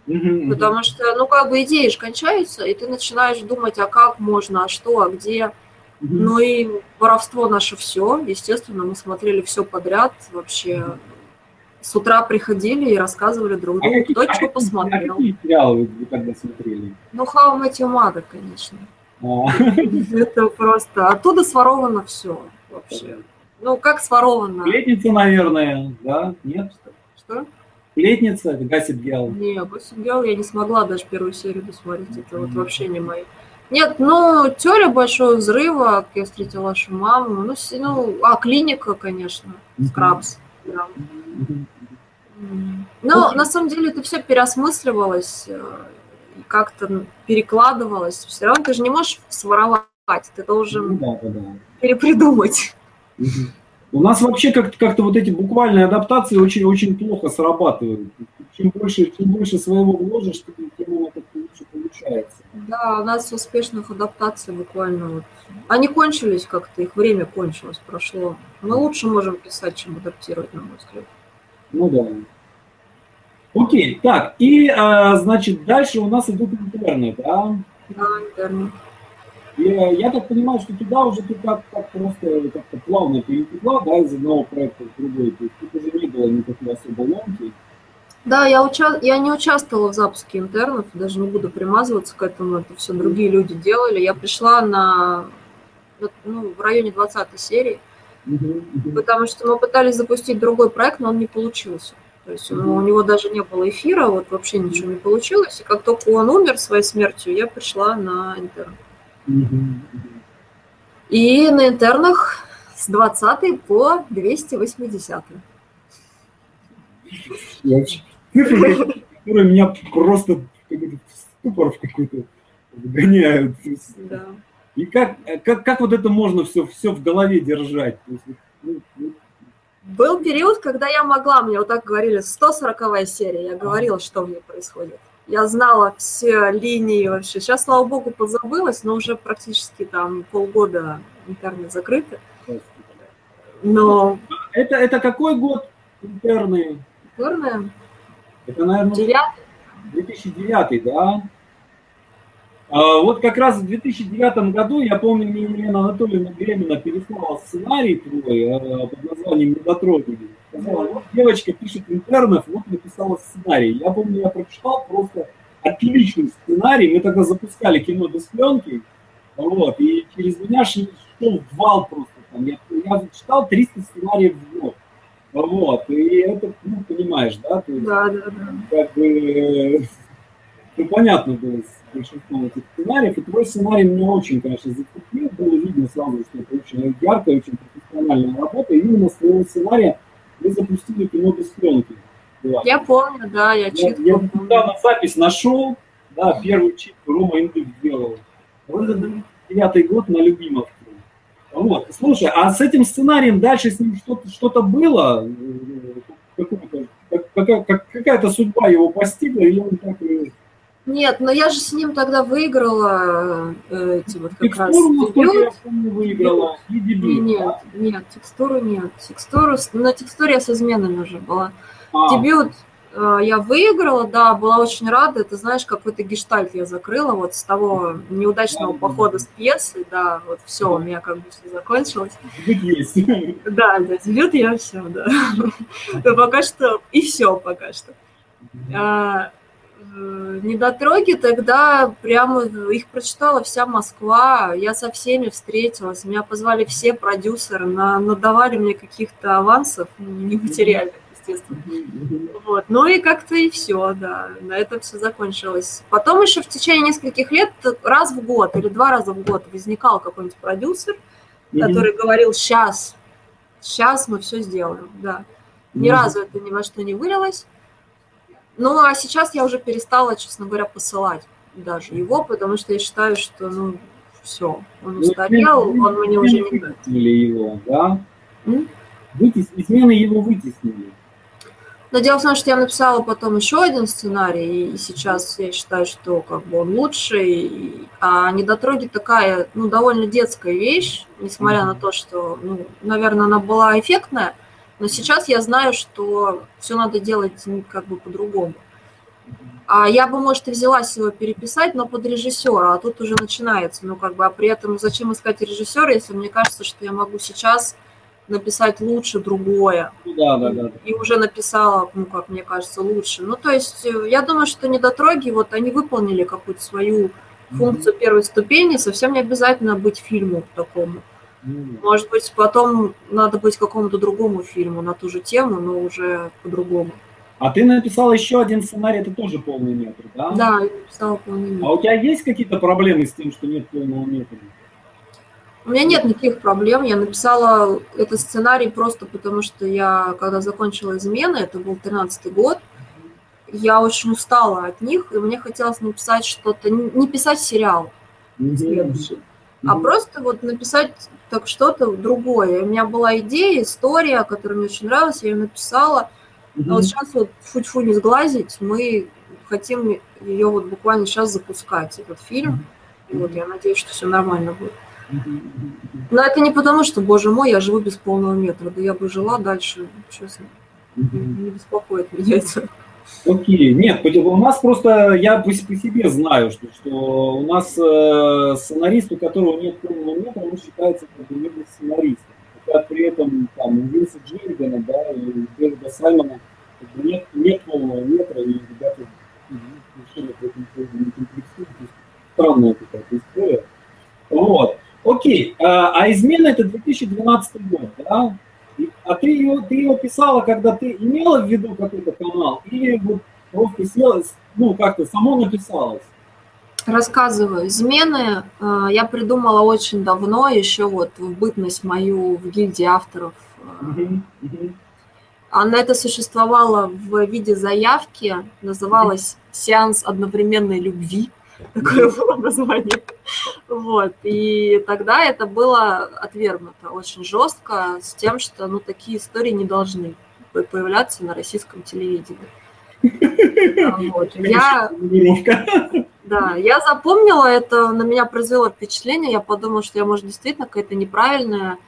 Потому что, ну, как бы идеи же кончаются, и ты начинаешь думать, а как можно, а что, а где. Ну и воровство наше все. Естественно, мы смотрели все подряд вообще с утра приходили и рассказывали друг другу, а кто а что посмотрел. А какие сериалы вы тогда смотрели? Ну, How I Met Your Mother, конечно. А. Это просто... Оттуда своровано все вообще. Ну, как своровано? Сплетница, наверное, да? Нет? Что? Сплетница, Гасит Гел. Не, Гасит Гел я не смогла даже первую серию досмотреть. Это вот вообще не мои. Нет, ну, теория большого взрыва, как я встретила вашу маму. Ну, ну а, клиника, конечно, Скрабс. Да. Но на самом деле это все переосмысливалось, э, как-то перекладывалось. Все равно ты же не можешь своровать, ты должен ну, да, да, да. перепридумать. У нас вообще как-то как вот эти буквальные адаптации очень-очень плохо срабатывают. Чем больше, чем больше своего вложишь, тем у это лучше получается. Да, у нас успешных адаптаций буквально вот. Они кончились как-то, их время кончилось, прошло. Мы лучше можем писать, чем адаптировать, на мой взгляд. Ну да. Окей, так, и, а, значит, дальше у нас идут интерны, да? Да, интерны. И я так понимаю, что туда уже ты как, как просто как-то плавно перетекла, да, из одного проекта в другой. То есть тут уже не было никакой особо ломки. Да, я, уча... я не участвовала в запуске интернов, даже не буду примазываться к этому, это все другие люди делали. Я пришла на ну, в районе 20 серии, потому что мы пытались запустить другой проект, но он не получился. То есть ну, у него даже не было эфира, вот вообще ничего не получилось. И как только он умер своей смертью, я пришла на интерн. И на интернах с 20 по 280. Цифры, которые меня просто в ступор в какой-то вгоняют. Да. И как, как, как вот это можно все, все в голове держать? Ну, был период, когда я могла, мне вот так говорили, 140 серия, я говорила, что в ней происходит. Я знала все линии вообще. Сейчас, слава богу, позабылась, но уже практически там полгода интерны закрыты. Но... Это, это какой год интерны? Интерны? Это, наверное, Девятый. 2009, да? А, вот как раз в 2009 году, я помню, мне Елена Анатольевна Гремина переслала сценарий твой а, под названием. Сказала, вот девочка пишет интернов, вот написала сценарий. Я помню, я прочитал просто отличный сценарий. Мы тогда запускали кино без пленки, вот, и через меня шел вал просто. Там. Я, я читал 300 сценариев в год. Вот, и это, ну, понимаешь, да? Есть, да, да, да. Как бы, ну, понятно было большинством этих сценариев, и твой сценарий меня очень, конечно, зацепил, было видно сразу, что это очень яркая, очень профессиональная работа, и именно с твоего сценария мы запустили кино без пленки. Я помню, да, я читку Я, я недавно запись нашел, да, первую читку Рома Индык сделал. Вот это девятый год на Любимовке. Вот, слушай, а с этим сценарием дальше с ним что-то что было? Какая-то судьба его постигла, и он так и... Нет, но я же с ним тогда выиграла э, эти вот как раз Текстуру, я дебют. помню, выиграла, и дебют. Нет, да? нет, текстуру нет. Текстуру, на текстуре я с изменами уже была. А, Дебют э, я выиграла, да, была очень рада. Ты знаешь, какой-то гештальт я закрыла вот с того неудачного Да. похода с пьесой, да, вот все, у меня как бы все закончилось. дебют есть. Да, да, дебют я все, да. Но пока что, и все пока что. Э, недотроги тогда прямо их прочитала вся Москва, я со всеми встретилась, меня позвали все продюсеры, на, надавали мне каких-то авансов, ну, нематериальных, естественно. Вот. Ну и как-то и все, да, на этом все закончилось. Потом еще в течение нескольких лет раз в год или два раза в год возникал какой-нибудь продюсер, который говорил, сейчас, сейчас мы все сделаем, да. Ни разу это ни во что не вылилось. Ну, а сейчас я уже перестала, честно говоря, посылать даже его, потому что я считаю, что, ну, все, он Ну, устарел, он мне уже не вытеснили его, да? М? Вытес- Измены его вытеснили. Но дело в том, что я написала потом еще один сценарий, и сейчас я считаю, что как бы он лучший. А недотроги такая, ну, довольно детская вещь, несмотря на то, что, ну, наверное, она была эффектная, но сейчас я знаю, что все надо делать как бы по-другому. А я бы, может, и взялась его переписать, но под режиссера, а тут уже начинается. Ну, как бы, а при этом зачем искать режиссера, если мне кажется, что я могу сейчас написать лучше другое Ну да, да, да. и уже написала, ну, как мне кажется, лучше. Ну, то есть, э, я думаю, что недотроги, вот они выполнили какую-то свою функцию первой ступени, совсем не обязательно быть фильму такому. Может быть, потом надо быть какому-то другому фильму на ту же тему, но уже по-другому. А ты написал еще один сценарий, это тоже полный метр, да? Да, я написала полный мир. А у тебя есть какие-то проблемы с тем, что нет полного метра? У меня нет никаких проблем. Я написала этот сценарий просто потому, что я, когда закончила измены, это был 13 год, я очень устала от них, и мне хотелось написать что-то, не писать сериал следующий, а Мгм. просто вот написать так что-то другое. У меня была идея, история, которая мне очень нравилась, я ее написала. Мгм. А вот сейчас вот фу не сглазить, мы хотим ее вот буквально сейчас запускать, этот фильм. И вот я надеюсь, что все нормально будет. Но это не потому, что, боже мой, я живу без полного метра. Да я бы жила дальше, честно. Не беспокоит меня это. Окей, нет, у нас просто, я по, по себе знаю, что, что у нас э, сценарист, у которого нет полного метра, он считается как сценаристом. Хотя при этом там у Винса Джерригана, да, и у Дэвида Саймона нет, нет полного метра, и ребята ну, решили по этому поводу не комплексуют. Странная какая-то история. Вот. Окей, а, а измена это 2012 год, да? А ты ее, ты ее писала, когда ты имела в виду какой-то канал, или вот просто села, ну, как-то само написалось? Рассказываю. Измены э, я придумала очень давно, еще вот в бытность мою в гильдии авторов. Э. Она это существовала в виде заявки, называлась «Сеанс одновременной любви». Такое было название. Вот. И тогда это было отвергнуто очень жестко с тем, что ну, такие истории не должны по- появляться на российском телевидении. Вот. Я, да, я запомнила это, на меня произвело впечатление, я подумала, что я, может, действительно какая-то неправильная.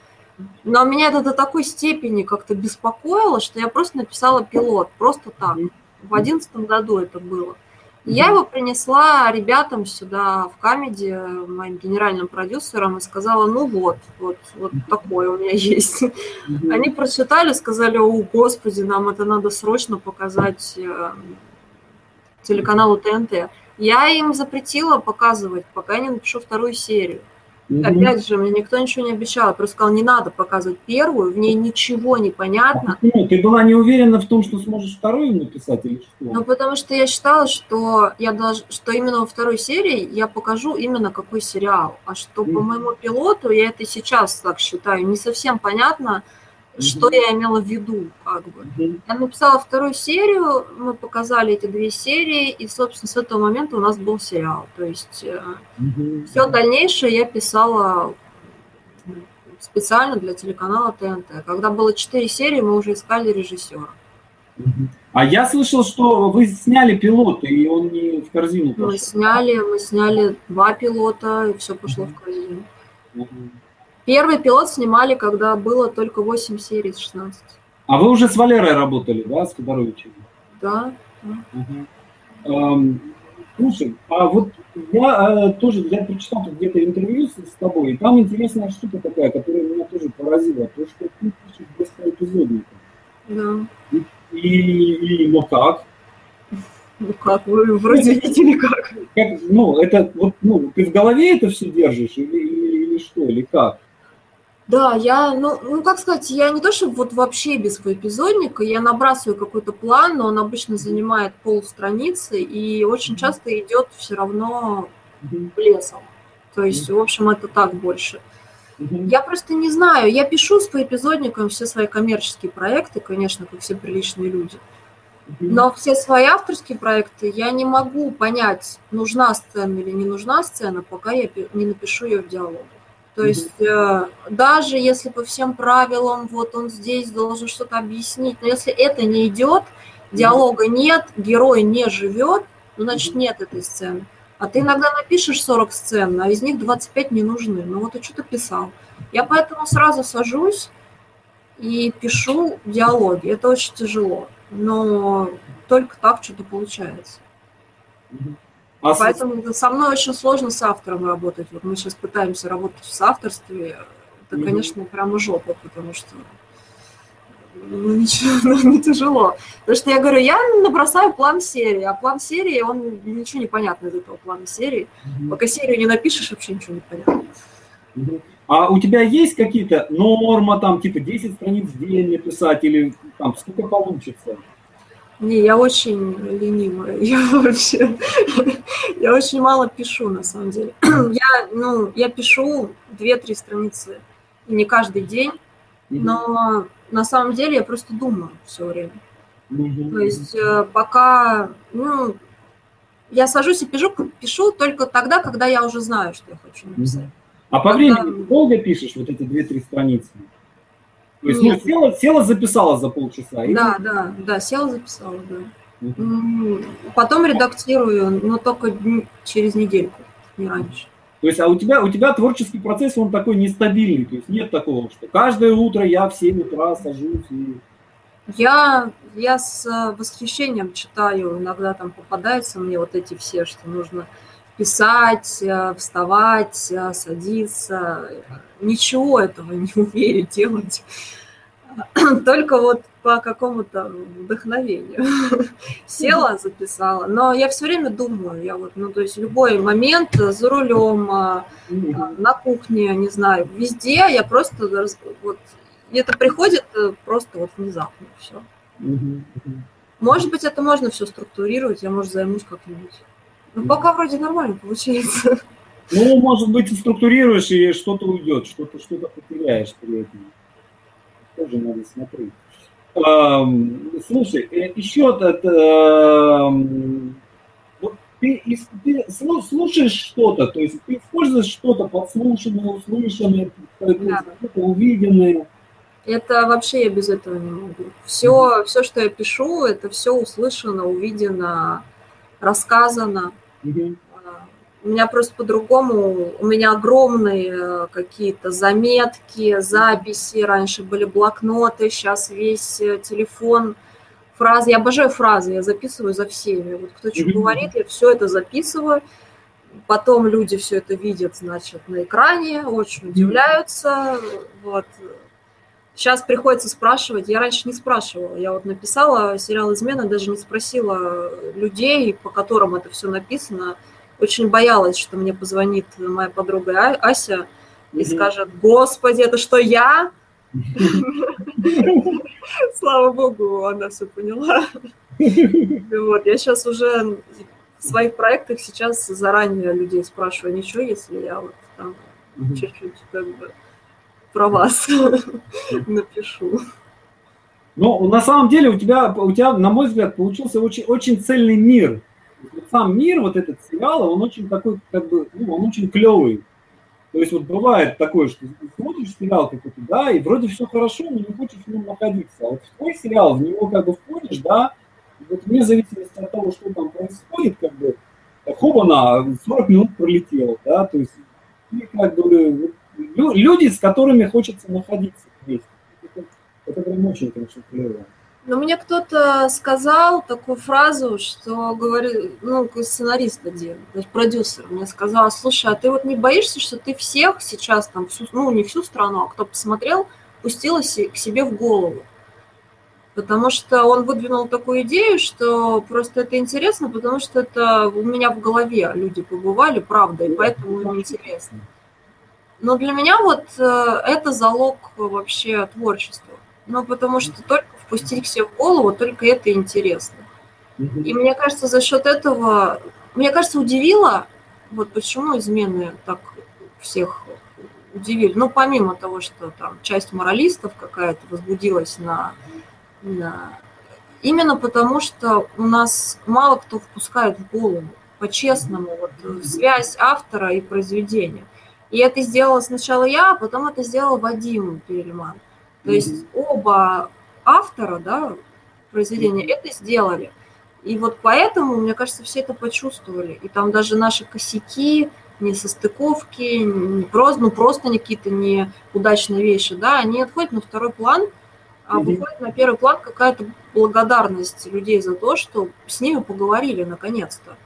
Но меня это до такой степени как-то беспокоило, что я просто написала пилот, просто так. В одиннадцатом году это было. Я его принесла ребятам сюда в Камеди, моим генеральным продюсерам, и сказала, ну вот, вот, вот такое у меня есть. Мгм. Они прочитали, сказали, о, господи, нам это надо срочно показать э, телеканалу ТНТ. Я им запретила показывать, пока не напишу вторую серию. Мгм. Опять же, мне никто ничего не обещал. Я просто сказала, не надо показывать первую, в ней ничего не понятно. Ну, ты была не уверена в том, что сможешь вторую написать или что? Ну, потому что я считала, что я долж... что именно во второй серии я покажу именно какой сериал. А что по Мгм. моему пилоту, я это сейчас так считаю, не совсем понятно, что я имела в виду, как бы. Я написала вторую серию, мы показали эти две серии, и, собственно, с этого момента у нас был сериал. То есть Мгм. все дальнейшее я писала специально для телеканала ТНТ. Когда было четыре серии, мы уже искали режиссера. А я слышал, что вы сняли пилот, и он не в корзину пошел. Мы сняли, мы сняли два пилота, и все пошло в корзину. Первый пилот снимали, когда было только 8 серий из 16. А вы уже с Валерой работали, да, с Федоровичем? Да. Мгм. Эм, Слушай, а вот я э, тоже, я прочитал где-то интервью с, с тобой, и там интересная штука такая, которая меня тоже поразила, то, что ты пишешь без эпизодника. Да. И, и, ну как? Ну как, вы вроде видели как. как? Ну, это вот, ну, ты в голове это все держишь, или, или, или что, или как? Да, я, ну, ну, как сказать, я не то, что вот вообще без эпизодника, я набрасываю какой-то план, но он обычно занимает пол страницы и очень часто идет все равно Мгм. лесом. То есть, в общем, это так больше. Я просто не знаю, я пишу с поэпизодником все свои коммерческие проекты, конечно, как все приличные люди. Но все свои авторские проекты я не могу понять, нужна сцена или не нужна сцена, пока я не напишу ее в диалоге. То есть э, даже если по всем правилам вот он здесь должен что-то объяснить, но если это не идет, диалога нет, герой не живет, ну значит нет этой сцены. А ты иногда напишешь 40 сцен, а из них 25 не нужны. Ну вот ты что-то писал. Я поэтому сразу сажусь и пишу диалоги. Это очень тяжело, но только так что-то получается. А с- Поэтому со мной очень сложно с автором работать. Вот мы сейчас пытаемся работать в соавторстве. Это, конечно, прямо жопа, потому что ну, ничего, ну, не тяжело. Потому что я говорю, я набросаю план серии, а план серии, он ничего не понятно из этого плана серии. Пока серию не напишешь, вообще ничего не понятно. А у тебя есть какие-то норма, там, типа 10 страниц в день написать, или там сколько получится? Не, я очень ленивая. Я вообще, я очень мало пишу, на самом деле. Я, ну, я пишу 2-3 страницы, не каждый день, но на самом деле я просто думаю все время. То есть э, пока, ну, я сажусь и пишу, пишу только тогда, когда я уже знаю, что я хочу написать. А по Когда- времени долго пишешь вот эти 2-3 страницы? То есть, ну, Нет. села, села, записала за полчаса. и- Да, да, да, села, записала, да. М, Потом редактирую, но только через недельку, не раньше. То есть, а у тебя, у тебя творческий процесс, он такой нестабильный. То есть нет такого, что каждое утро я в 7 утра сажусь и... Я, я с э, восхищением читаю, иногда там попадаются мне вот эти все, что нужно писать, э, вставать, э, садиться. Ничего этого не умею делать. Только вот по какому-то вдохновению. Села, записала. Но я все время думаю, я вот, ну, то есть любой момент за рулем, а, а, на кухне, не знаю, везде я просто вот это приходит э, просто вот внезапно все. Может быть, это можно все структурировать, я, может, займусь как-нибудь. Ну, пока вроде нормально получается. Ну, может быть, ты структурируешь, и что-то уйдет, что-то что потеряешь при этом. Тоже надо смотреть. Эм, слушай, э, еще этот, эм, вот ты, ты слу- слушаешь что-то, то есть ты используешь что-то подслушанное, услышанное, Да. что-то увиденное. Это вообще я без этого не могу. Все, все, что я пишу, это все услышано, увидено, рассказано. А, У меня просто по-другому, у меня огромные э, какие-то заметки, записи, раньше были блокноты, сейчас весь э, телефон, фразы, я обожаю фразы, я записываю за всеми. Вот кто что говорит, я все это записываю. Потом люди все это видят, значит, на экране, очень удивляются. Вот. Сейчас приходится спрашивать. Я раньше не спрашивала. Я вот написала сериал «Измена», даже не спросила людей, по которым это все написано. Очень боялась, что мне позвонит моя подруга А- Ася и Мгм. скажет, господи, это что, я? Слава богу, она все поняла. Вот, я сейчас уже в своих проектах сейчас заранее людей спрашиваю, ничего, если я вот там чуть-чуть как бы про вас напишу. Ну, на самом деле у тебя, у тебя, на мой взгляд, получился очень, очень цельный мир. Сам мир, вот этот сериал, он очень такой, как бы, ну, он очень клевый. То есть вот бывает такое, что ты смотришь сериал какой-то, да, и вроде все хорошо, но не хочешь в нем находиться. А вот в твой сериал, в него как бы входишь, да, и вот вне зависимости от того, что там происходит, как бы, хоба-на, 40 минут пролетело, да, то есть и как бы люди, с которыми хочется находиться вместе. Это, это прям очень, конечно, клево. Но мне кто-то сказал такую фразу, что говорит, ну, сценарист один, продюсер мне сказал, слушай, а ты вот не боишься, что ты всех сейчас там, всю, ну, не всю страну, а кто посмотрел, пустила к себе в голову? Потому что он выдвинул такую идею, что просто это интересно, потому что это у меня в голове люди побывали, правда, и поэтому им интересно. Но для меня вот э, это залог вообще творчества. Ну, потому что только впустить к себе в голову, только это интересно. И мне кажется, за счет этого, мне кажется, удивило, вот почему измены так всех удивили. Ну, помимо того, что там часть моралистов какая-то возбудилась на, на... Именно потому, что у нас мало кто впускает в голову, по-честному, вот, связь автора и произведения. И это сделала сначала я, а потом это сделал Вадим Перельман. То есть оба автора, да, произведения, это сделали. И вот поэтому, мне кажется, все это почувствовали. И там даже наши косяки, не состыковки, не просто, ну, просто какие-то неудачные вещи, да, они отходят на второй план, а выходит на первый план какая-то благодарность людей за то, что с ними поговорили наконец-то.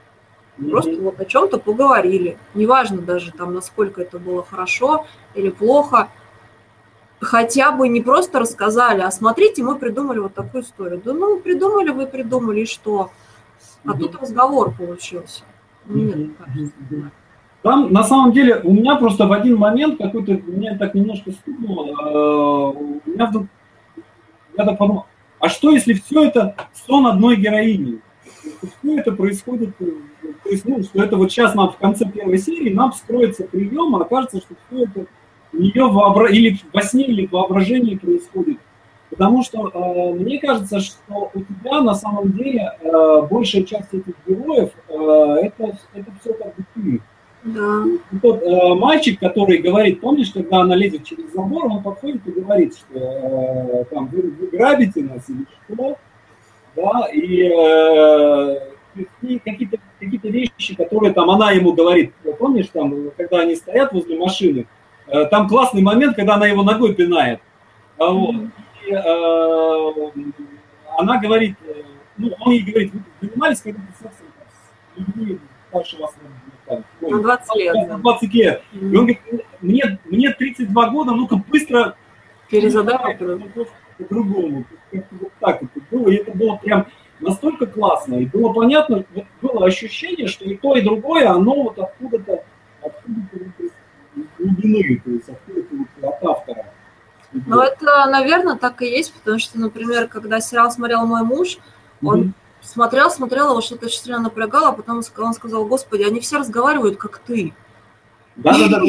Просто вот о чем-то поговорили. Неважно даже там, насколько это было хорошо или плохо – хотя бы не просто рассказали, а смотрите, мы придумали вот такую историю. Да ну, придумали вы, придумали, и что? А mm тут разговор получился. Нет, Там, на самом деле, у меня просто в один момент какой-то, меня так немножко стукнуло, э, у меня вдруг, я так подумал, а что если все это сон одной героини? Все это происходит, э, то есть, ну, что это вот сейчас нам в конце первой серии нам вскроется прием, а окажется, что все это нее вообра... или во сне, или воображении происходит. Потому что э, мне кажется, что у тебя на самом деле э, большая часть этих героев э, это, это все как бы ты. Да. И тот э, мальчик, который говорит, помнишь, когда она лезет через забор, он подходит и говорит, что э, там вы, вы грабите нас или что, да, и э, какие-то какие вещи, которые там она ему говорит, помнишь, там, когда они стоят возле машины, Э, там классный момент, когда она его ногой пинает. А вот. И, э, она говорит, э, ну, он ей говорит, вы занимались когда-то сексом с людьми старше вас там, на 20 лет. На 20 лет. Mm-hmm. И он говорит, мне, мне 32 года, ну-ка быстро перезадавай по-другому. Вот так это было. И это было прям настолько классно. И было понятно, вот было ощущение, что и то, и другое, оно вот откуда-то откуда-то глубины, то есть от автора. Ну, это, наверное, так и есть, потому что, например, когда сериал смотрел мой муж, он mm-hmm. смотрел, смотрел, его что-то очень сильно напрягало, а потом он сказал, господи, они все разговаривают, как ты. Да, да,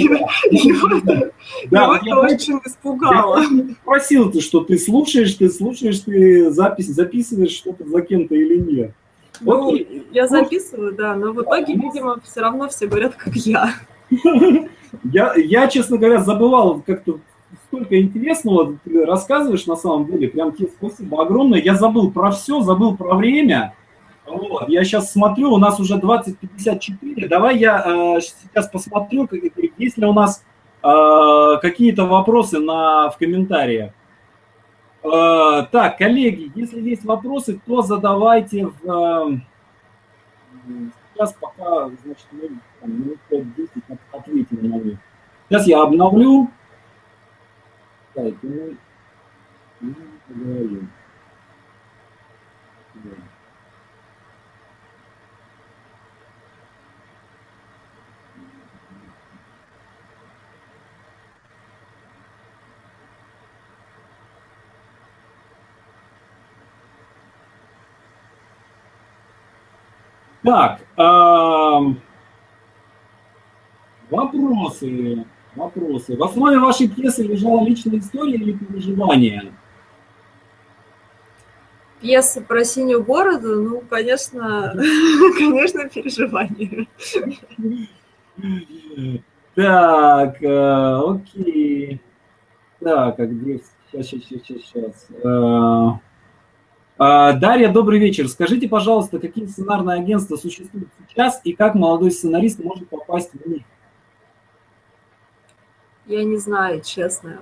да. Да, это очень испугало. Спросил ты, что ты слушаешь, ты слушаешь, ты запись, записываешь что-то за кем-то или нет. Ну, я записываю, да, но в итоге, видимо, все равно все говорят, как я. Я, я, честно говоря, забывал как-то столько интересного ты рассказываешь на самом деле. Прям тебе спасибо огромное. Я забыл про все, забыл про время. Вот. Я сейчас смотрю, у нас уже 20.54. Давай я э, сейчас посмотрю, есть ли у нас э, какие-то вопросы на, в комментариях. Э, так, коллеги, если есть вопросы, то задавайте в... Э, сейчас пока, значит, мы там, минут 5-10 ответим на них. Сейчас я обновлю. Так, мы, мы поговорим. Так, э, вопросы, вопросы. В основе вашей пьесы лежала личная история или переживание? Пьеса про синюю бороду, ну, конечно, конечно, переживание. Так, э, окей. Так, а где... Сейчас, сейчас, сейчас, сейчас. Э, Дарья, добрый вечер. Скажите, пожалуйста, какие сценарные агентства существуют сейчас и как молодой сценарист может попасть в них? Я не знаю, честно.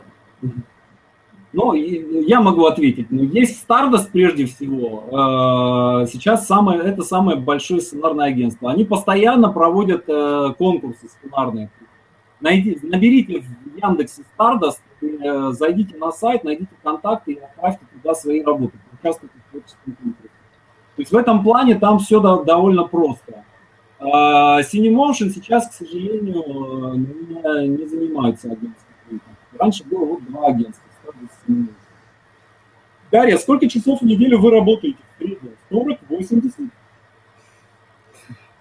Ну, я могу ответить. Ну, есть Stardust прежде всего. Э, сейчас самое, это самое большое сценарное агентство. Они постоянно проводят э, конкурсы сценарные. Найди, наберите в Яндексе Stardust, э, зайдите на сайт, найдите контакты и отправьте туда свои работы. Участвуйте в. То есть в этом плане там все довольно просто. Cinemotion сейчас, к сожалению, не, не занимается агентством. Раньше было вот два агентства. Дарья, сколько часов в неделю вы работаете? 40, 80?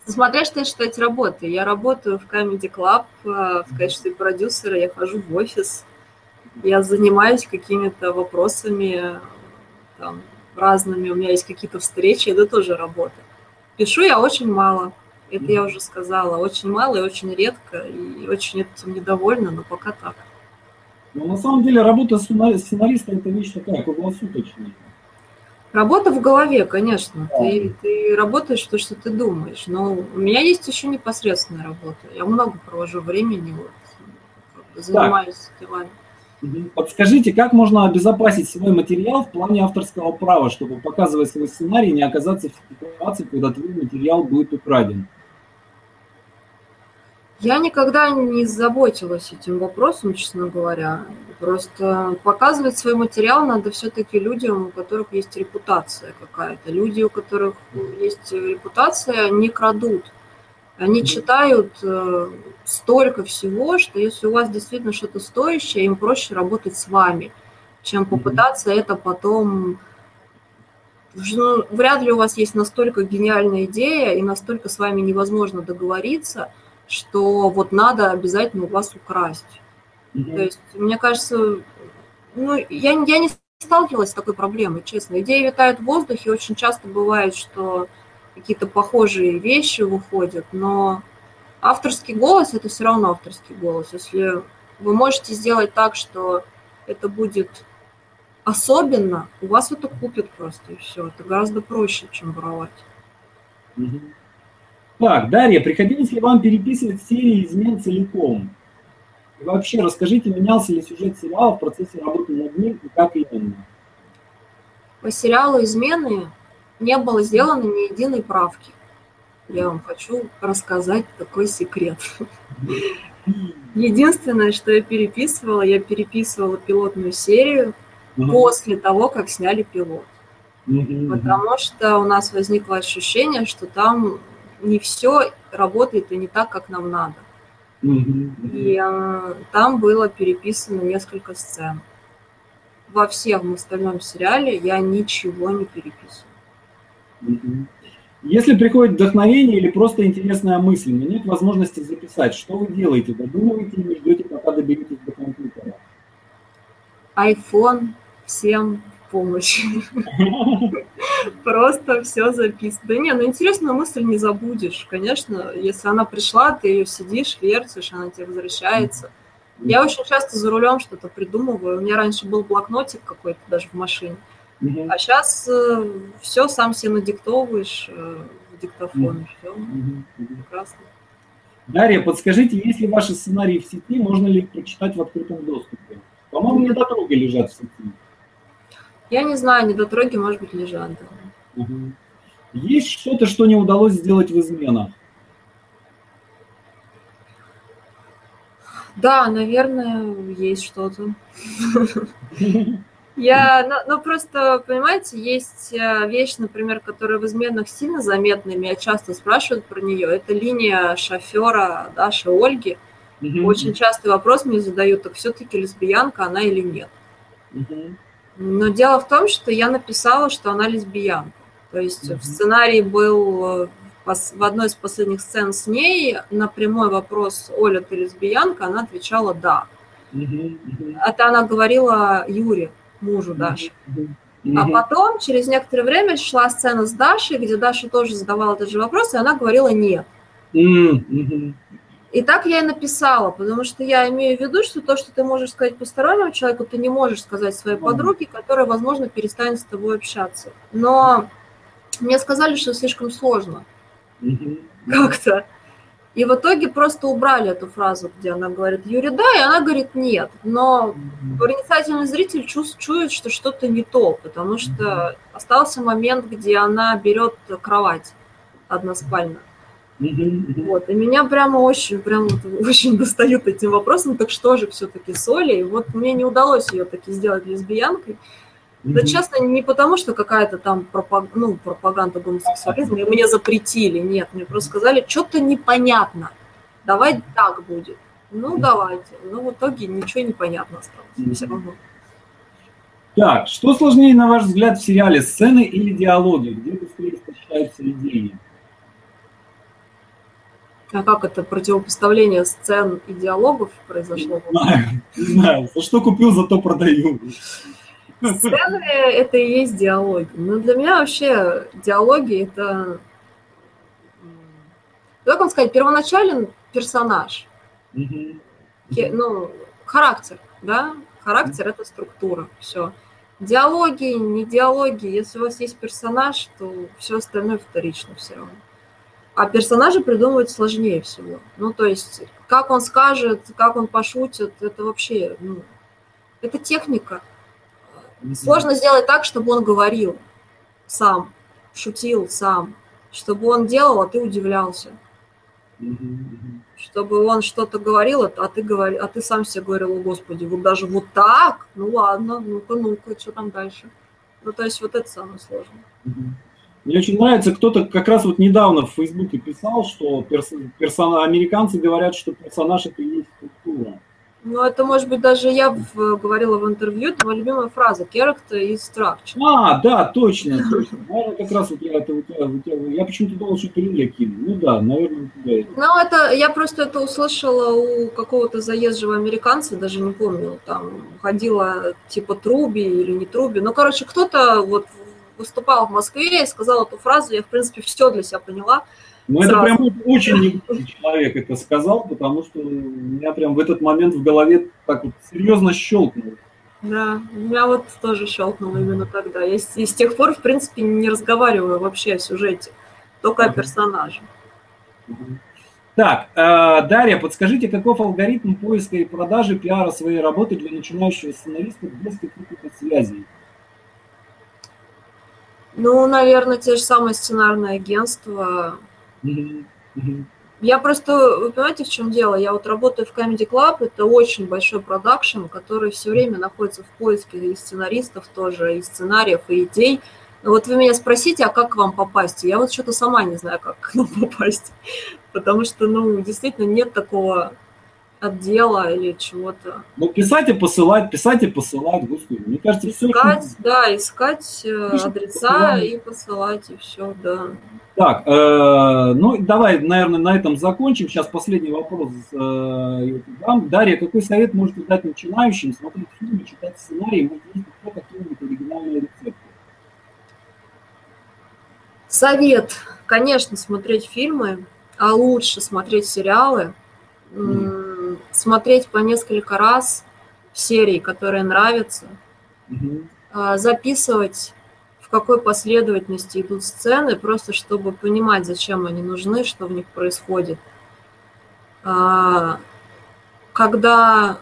Смотря что считать работы. Я работаю в Comedy Club э, в качестве продюсера, я хожу в офис, я занимаюсь какими-то вопросами там, разными, у меня есть какие-то встречи, это тоже работа. Пишу я очень мало, это я уже сказала, очень мало и очень редко, и очень этим недовольна, но пока так. Но на самом деле работа сценариста это вещь такая круглосуточная. Работа в голове, конечно. Да. Ты, ты работаешь то, что ты думаешь. Но у меня есть еще непосредственная работа. Я много провожу времени, вот, занимаюсь так. делами. Подскажите, как можно обезопасить свой материал в плане авторского права, чтобы, показывая свой сценарий, не оказаться в ситуации, когда твой материал будет украден? Я никогда не заботилась этим вопросом, честно говоря. Просто показывать свой материал надо все-таки людям, у которых есть репутация какая-то. Люди, у которых есть репутация, не крадут. Они читают э, столько всего, что если у вас действительно что-то стоящее, им проще работать с вами, чем попытаться это потом... Ну, вряд ли у вас есть настолько гениальная идея и настолько с вами невозможно договориться – что вот надо обязательно у вас украсть. Mm-hmm. То есть, мне кажется, ну, я, я не сталкивалась с такой проблемой, честно. Идеи витают в воздухе, очень часто бывает, что какие-то похожие вещи выходят, но авторский голос – это все равно авторский голос. Если вы можете сделать так, что это будет особенно, у вас это купят просто, и все. Это гораздо проще, чем воровать. Так, Дарья, приходилось ли вам переписывать серии измен целиком? И вообще, расскажите, менялся ли сюжет сериала в процессе работы над ним и как именно? По сериалу «Измены» не было сделано ни единой правки. Я вам хочу рассказать такой секрет. Единственное, что я переписывала, я переписывала пилотную серию угу. после того, как сняли пилот. Угу. Потому что у нас возникло ощущение, что там не все работает и не так, как нам надо. И э, там было переписано несколько сцен. Во всем остальном сериале я ничего не переписываю. Если приходит вдохновение или просто интересная мысль, но нет возможности записать, что вы делаете? Додумываете или ждете, пока доберетесь до компьютера? iPhone всем помощь. Просто все записано. Да не, ну интересную мысль не забудешь. Конечно, если она пришла, ты ее сидишь, вертишь, она тебе возвращается. Я очень часто за рулем что-то придумываю. У меня раньше был блокнотик какой-то даже в машине. А сейчас э, все сам себе надиктовываешь э, в диктофон. Все прекрасно. Дарья, подскажите, если ваши сценарии в сети, можно ли их прочитать в открытом доступе? По-моему, недотроги лежат в сети. Я не знаю, недотроги, может быть, лежат. Да. Угу. Есть что-то, что не удалось сделать в изменах? Да, наверное, есть что-то. Я, ну, ну, просто, понимаете, есть э, вещь, например, которая в изменах сильно заметна, меня часто спрашивают про нее. Это линия шофера Даши Ольги. Mm-hmm. Очень частый вопрос мне задают, так все-таки лесбиянка она или нет. Mm-hmm. Но дело в том, что я написала, что она лесбиянка. То есть mm-hmm. в сценарии был э, в одной из последних сцен с ней на прямой вопрос «Оля, ты лесбиянка?» она отвечала «да». Mm-hmm. Это она говорила Юре, мужу Даши. А потом, через некоторое время, шла сцена с Дашей, где Даша тоже задавала этот же вопрос, и она говорила «нет». И так я и написала, потому что я имею в виду, что то, что ты можешь сказать постороннему человеку, ты не можешь сказать своей подруге, которая, возможно, перестанет с тобой общаться. Но мне сказали, что слишком сложно как-то. И в итоге просто убрали эту фразу, где она говорит Юрий да, и она говорит нет. Но проницательный зритель чувствует, что что-то не то, потому что остался момент, где она берет кровать односпально. Вот, и меня прямо очень, прям вот, очень достают этим вопросом, так что же все-таки Соли? И вот мне не удалось ее таки сделать лесбиянкой. Mm-hmm. Да честно, не потому, что какая-то там пропаг... ну, пропаганда гомосексуализма, и мне запретили, нет, мне просто сказали, что-то непонятно, давай так будет. Ну, давайте. Но в итоге ничего не понятно осталось mm-hmm. все равно. Так, что сложнее, на ваш взгляд, в сериале, сцены или диалоги? Где быстрее истощаются идеи? А как это противопоставление сцен и диалогов произошло? Не знаю, не знаю. За что купил, зато продаю. Сцены – это и есть диалоги. Но для меня вообще диалоги – это, как вам сказать, первоначален персонаж. Ну, характер, да? Характер – это структура, все. Диалоги, не диалоги. Если у вас есть персонаж, то все остальное вторично все равно. А персонажа придумывать сложнее всего. Ну, то есть, как он скажет, как он пошутит, это вообще, ну, это техника. Сложно сделать так, чтобы он говорил сам, шутил сам, чтобы он делал, а ты удивлялся. Чтобы он что-то говорил, а ты, говори, а ты сам себе говорил, о господи, вот даже вот так? Ну ладно, ну-ка, ну-ка, что там дальше? Ну, то есть вот это самое сложное. Мне очень нравится, кто-то как раз вот недавно в Фейсбуке писал, что перс, персона, американцы говорят, что персонаж это и есть структура. Ну, это, может быть, даже я в, говорила в интервью, это моя любимая фраза «character и structure». А, да, точно, точно. Наверное, как раз вот я это вот, вот, я почему-то думал, что Илья кинул. Ну да, наверное, это. Ну, это, я просто это услышала у какого-то заезжего американца, даже не помню, там, ходила типа Труби или не Труби. Ну, короче, кто-то вот выступал в Москве и сказал эту фразу, я, в принципе, все для себя поняла. Ну, это прям очень неглупый человек это сказал, потому что у меня прям в этот момент в голове так вот серьезно щелкнуло. Да, у меня вот тоже щелкнуло именно тогда. Я с, и с тех пор, в принципе, не разговариваю вообще о сюжете, только о персонаже. Так, э, Дарья, подскажите, каков алгоритм поиска и продажи пиара своей работы для начинающего сценариста без каких-то связей? Ну, наверное, те же самые сценарные агентства. Я просто, вы понимаете, в чем дело? Я вот работаю в Comedy Club, это очень большой продакшн, который все время находится в поиске и сценаристов тоже, и сценариев, и идей. Но вот вы меня спросите, а как к вам попасть? Я вот что-то сама не знаю, как к нам попасть. Потому что, ну, действительно нет такого отдела или чего-то. Ну, писать и посылать, писать и посылать, господи. Мне кажется, искать, все... да, искать э, адреса посылать. и посылать, и все, да. Так, э, ну, давай, наверное, на этом закончим. Сейчас последний вопрос э, дам. Дарья, какой совет можете дать начинающим смотреть фильмы, читать сценарии, может, есть какие-нибудь оригинальные рецепты? Совет, конечно, смотреть фильмы, а лучше смотреть сериалы. Mm смотреть по несколько раз серии, которые нравятся, угу. записывать в какой последовательности идут сцены, просто чтобы понимать, зачем они нужны, что в них происходит. А, когда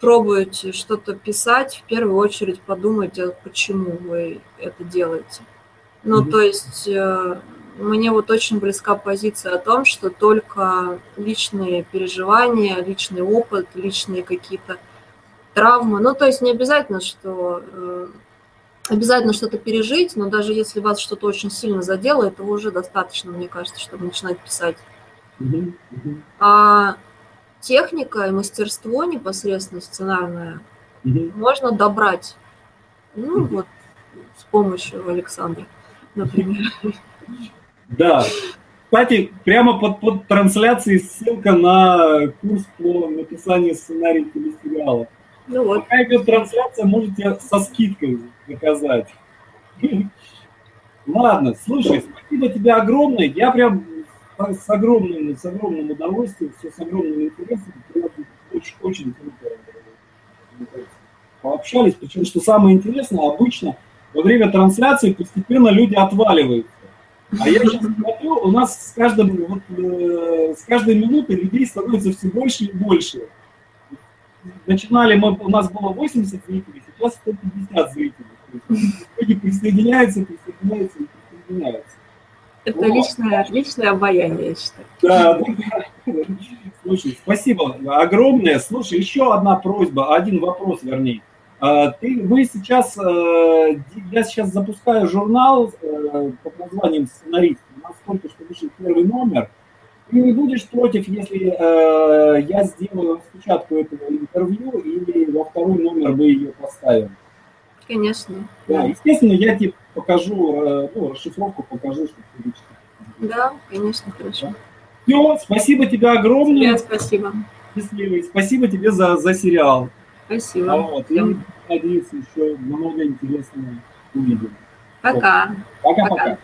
пробуете что-то писать, в первую очередь подумайте, почему вы это делаете. Ну, mm-hmm. то есть э, мне вот очень близка позиция о том, что только личные переживания, личный опыт, личные какие-то травмы. Ну, то есть не обязательно, что э, обязательно что-то пережить, но даже если вас что-то очень сильно задело, этого уже достаточно, мне кажется, чтобы начинать писать. А техника и мастерство непосредственно сценарное можно добрать. Ну, вот с помощью Александра, например. Да. Кстати, прямо под, под трансляцией ссылка на курс по написанию сценария телесериала. Ну вот. Пока идет трансляция, можете со скидкой заказать. Ладно, слушай, спасибо тебе огромное. Я прям с огромным, с огромным удовольствием, все с огромным интересом. Очень, очень круто пообщались. Причем, что самое интересное, обычно во время трансляции постепенно люди отваливаются. А я сейчас смотрю, у нас с, каждым, вот, э, с каждой минутой людей становится все больше и больше. Начинали мы, у нас было 80 зрителей, сейчас 150 зрителей. Люди присоединяются, присоединяются и присоединяются. Это вот. личное, личное обаяние, я считаю. Да, да. Слушай, спасибо огромное. Слушай, еще одна просьба, один вопрос, вернее. А, ты, вы сейчас, э, я сейчас запускаю журнал э, под названием «Сценарист». У нас только что вышел первый номер. Ты не будешь против, если э, я сделаю распечатку этого интервью или во второй номер мы ее поставим? Конечно. Да, естественно, я тебе покажу, ну, расшифровку покажу, чтобы ты вычитал. Да, конечно, хорошо. Все, спасибо тебе огромное. Тебе спасибо. Счастливый. Спасибо тебе за, за сериал. Спасибо. А вот, и надеюсь, еще много интересного увидим. Пока. Пока-пока.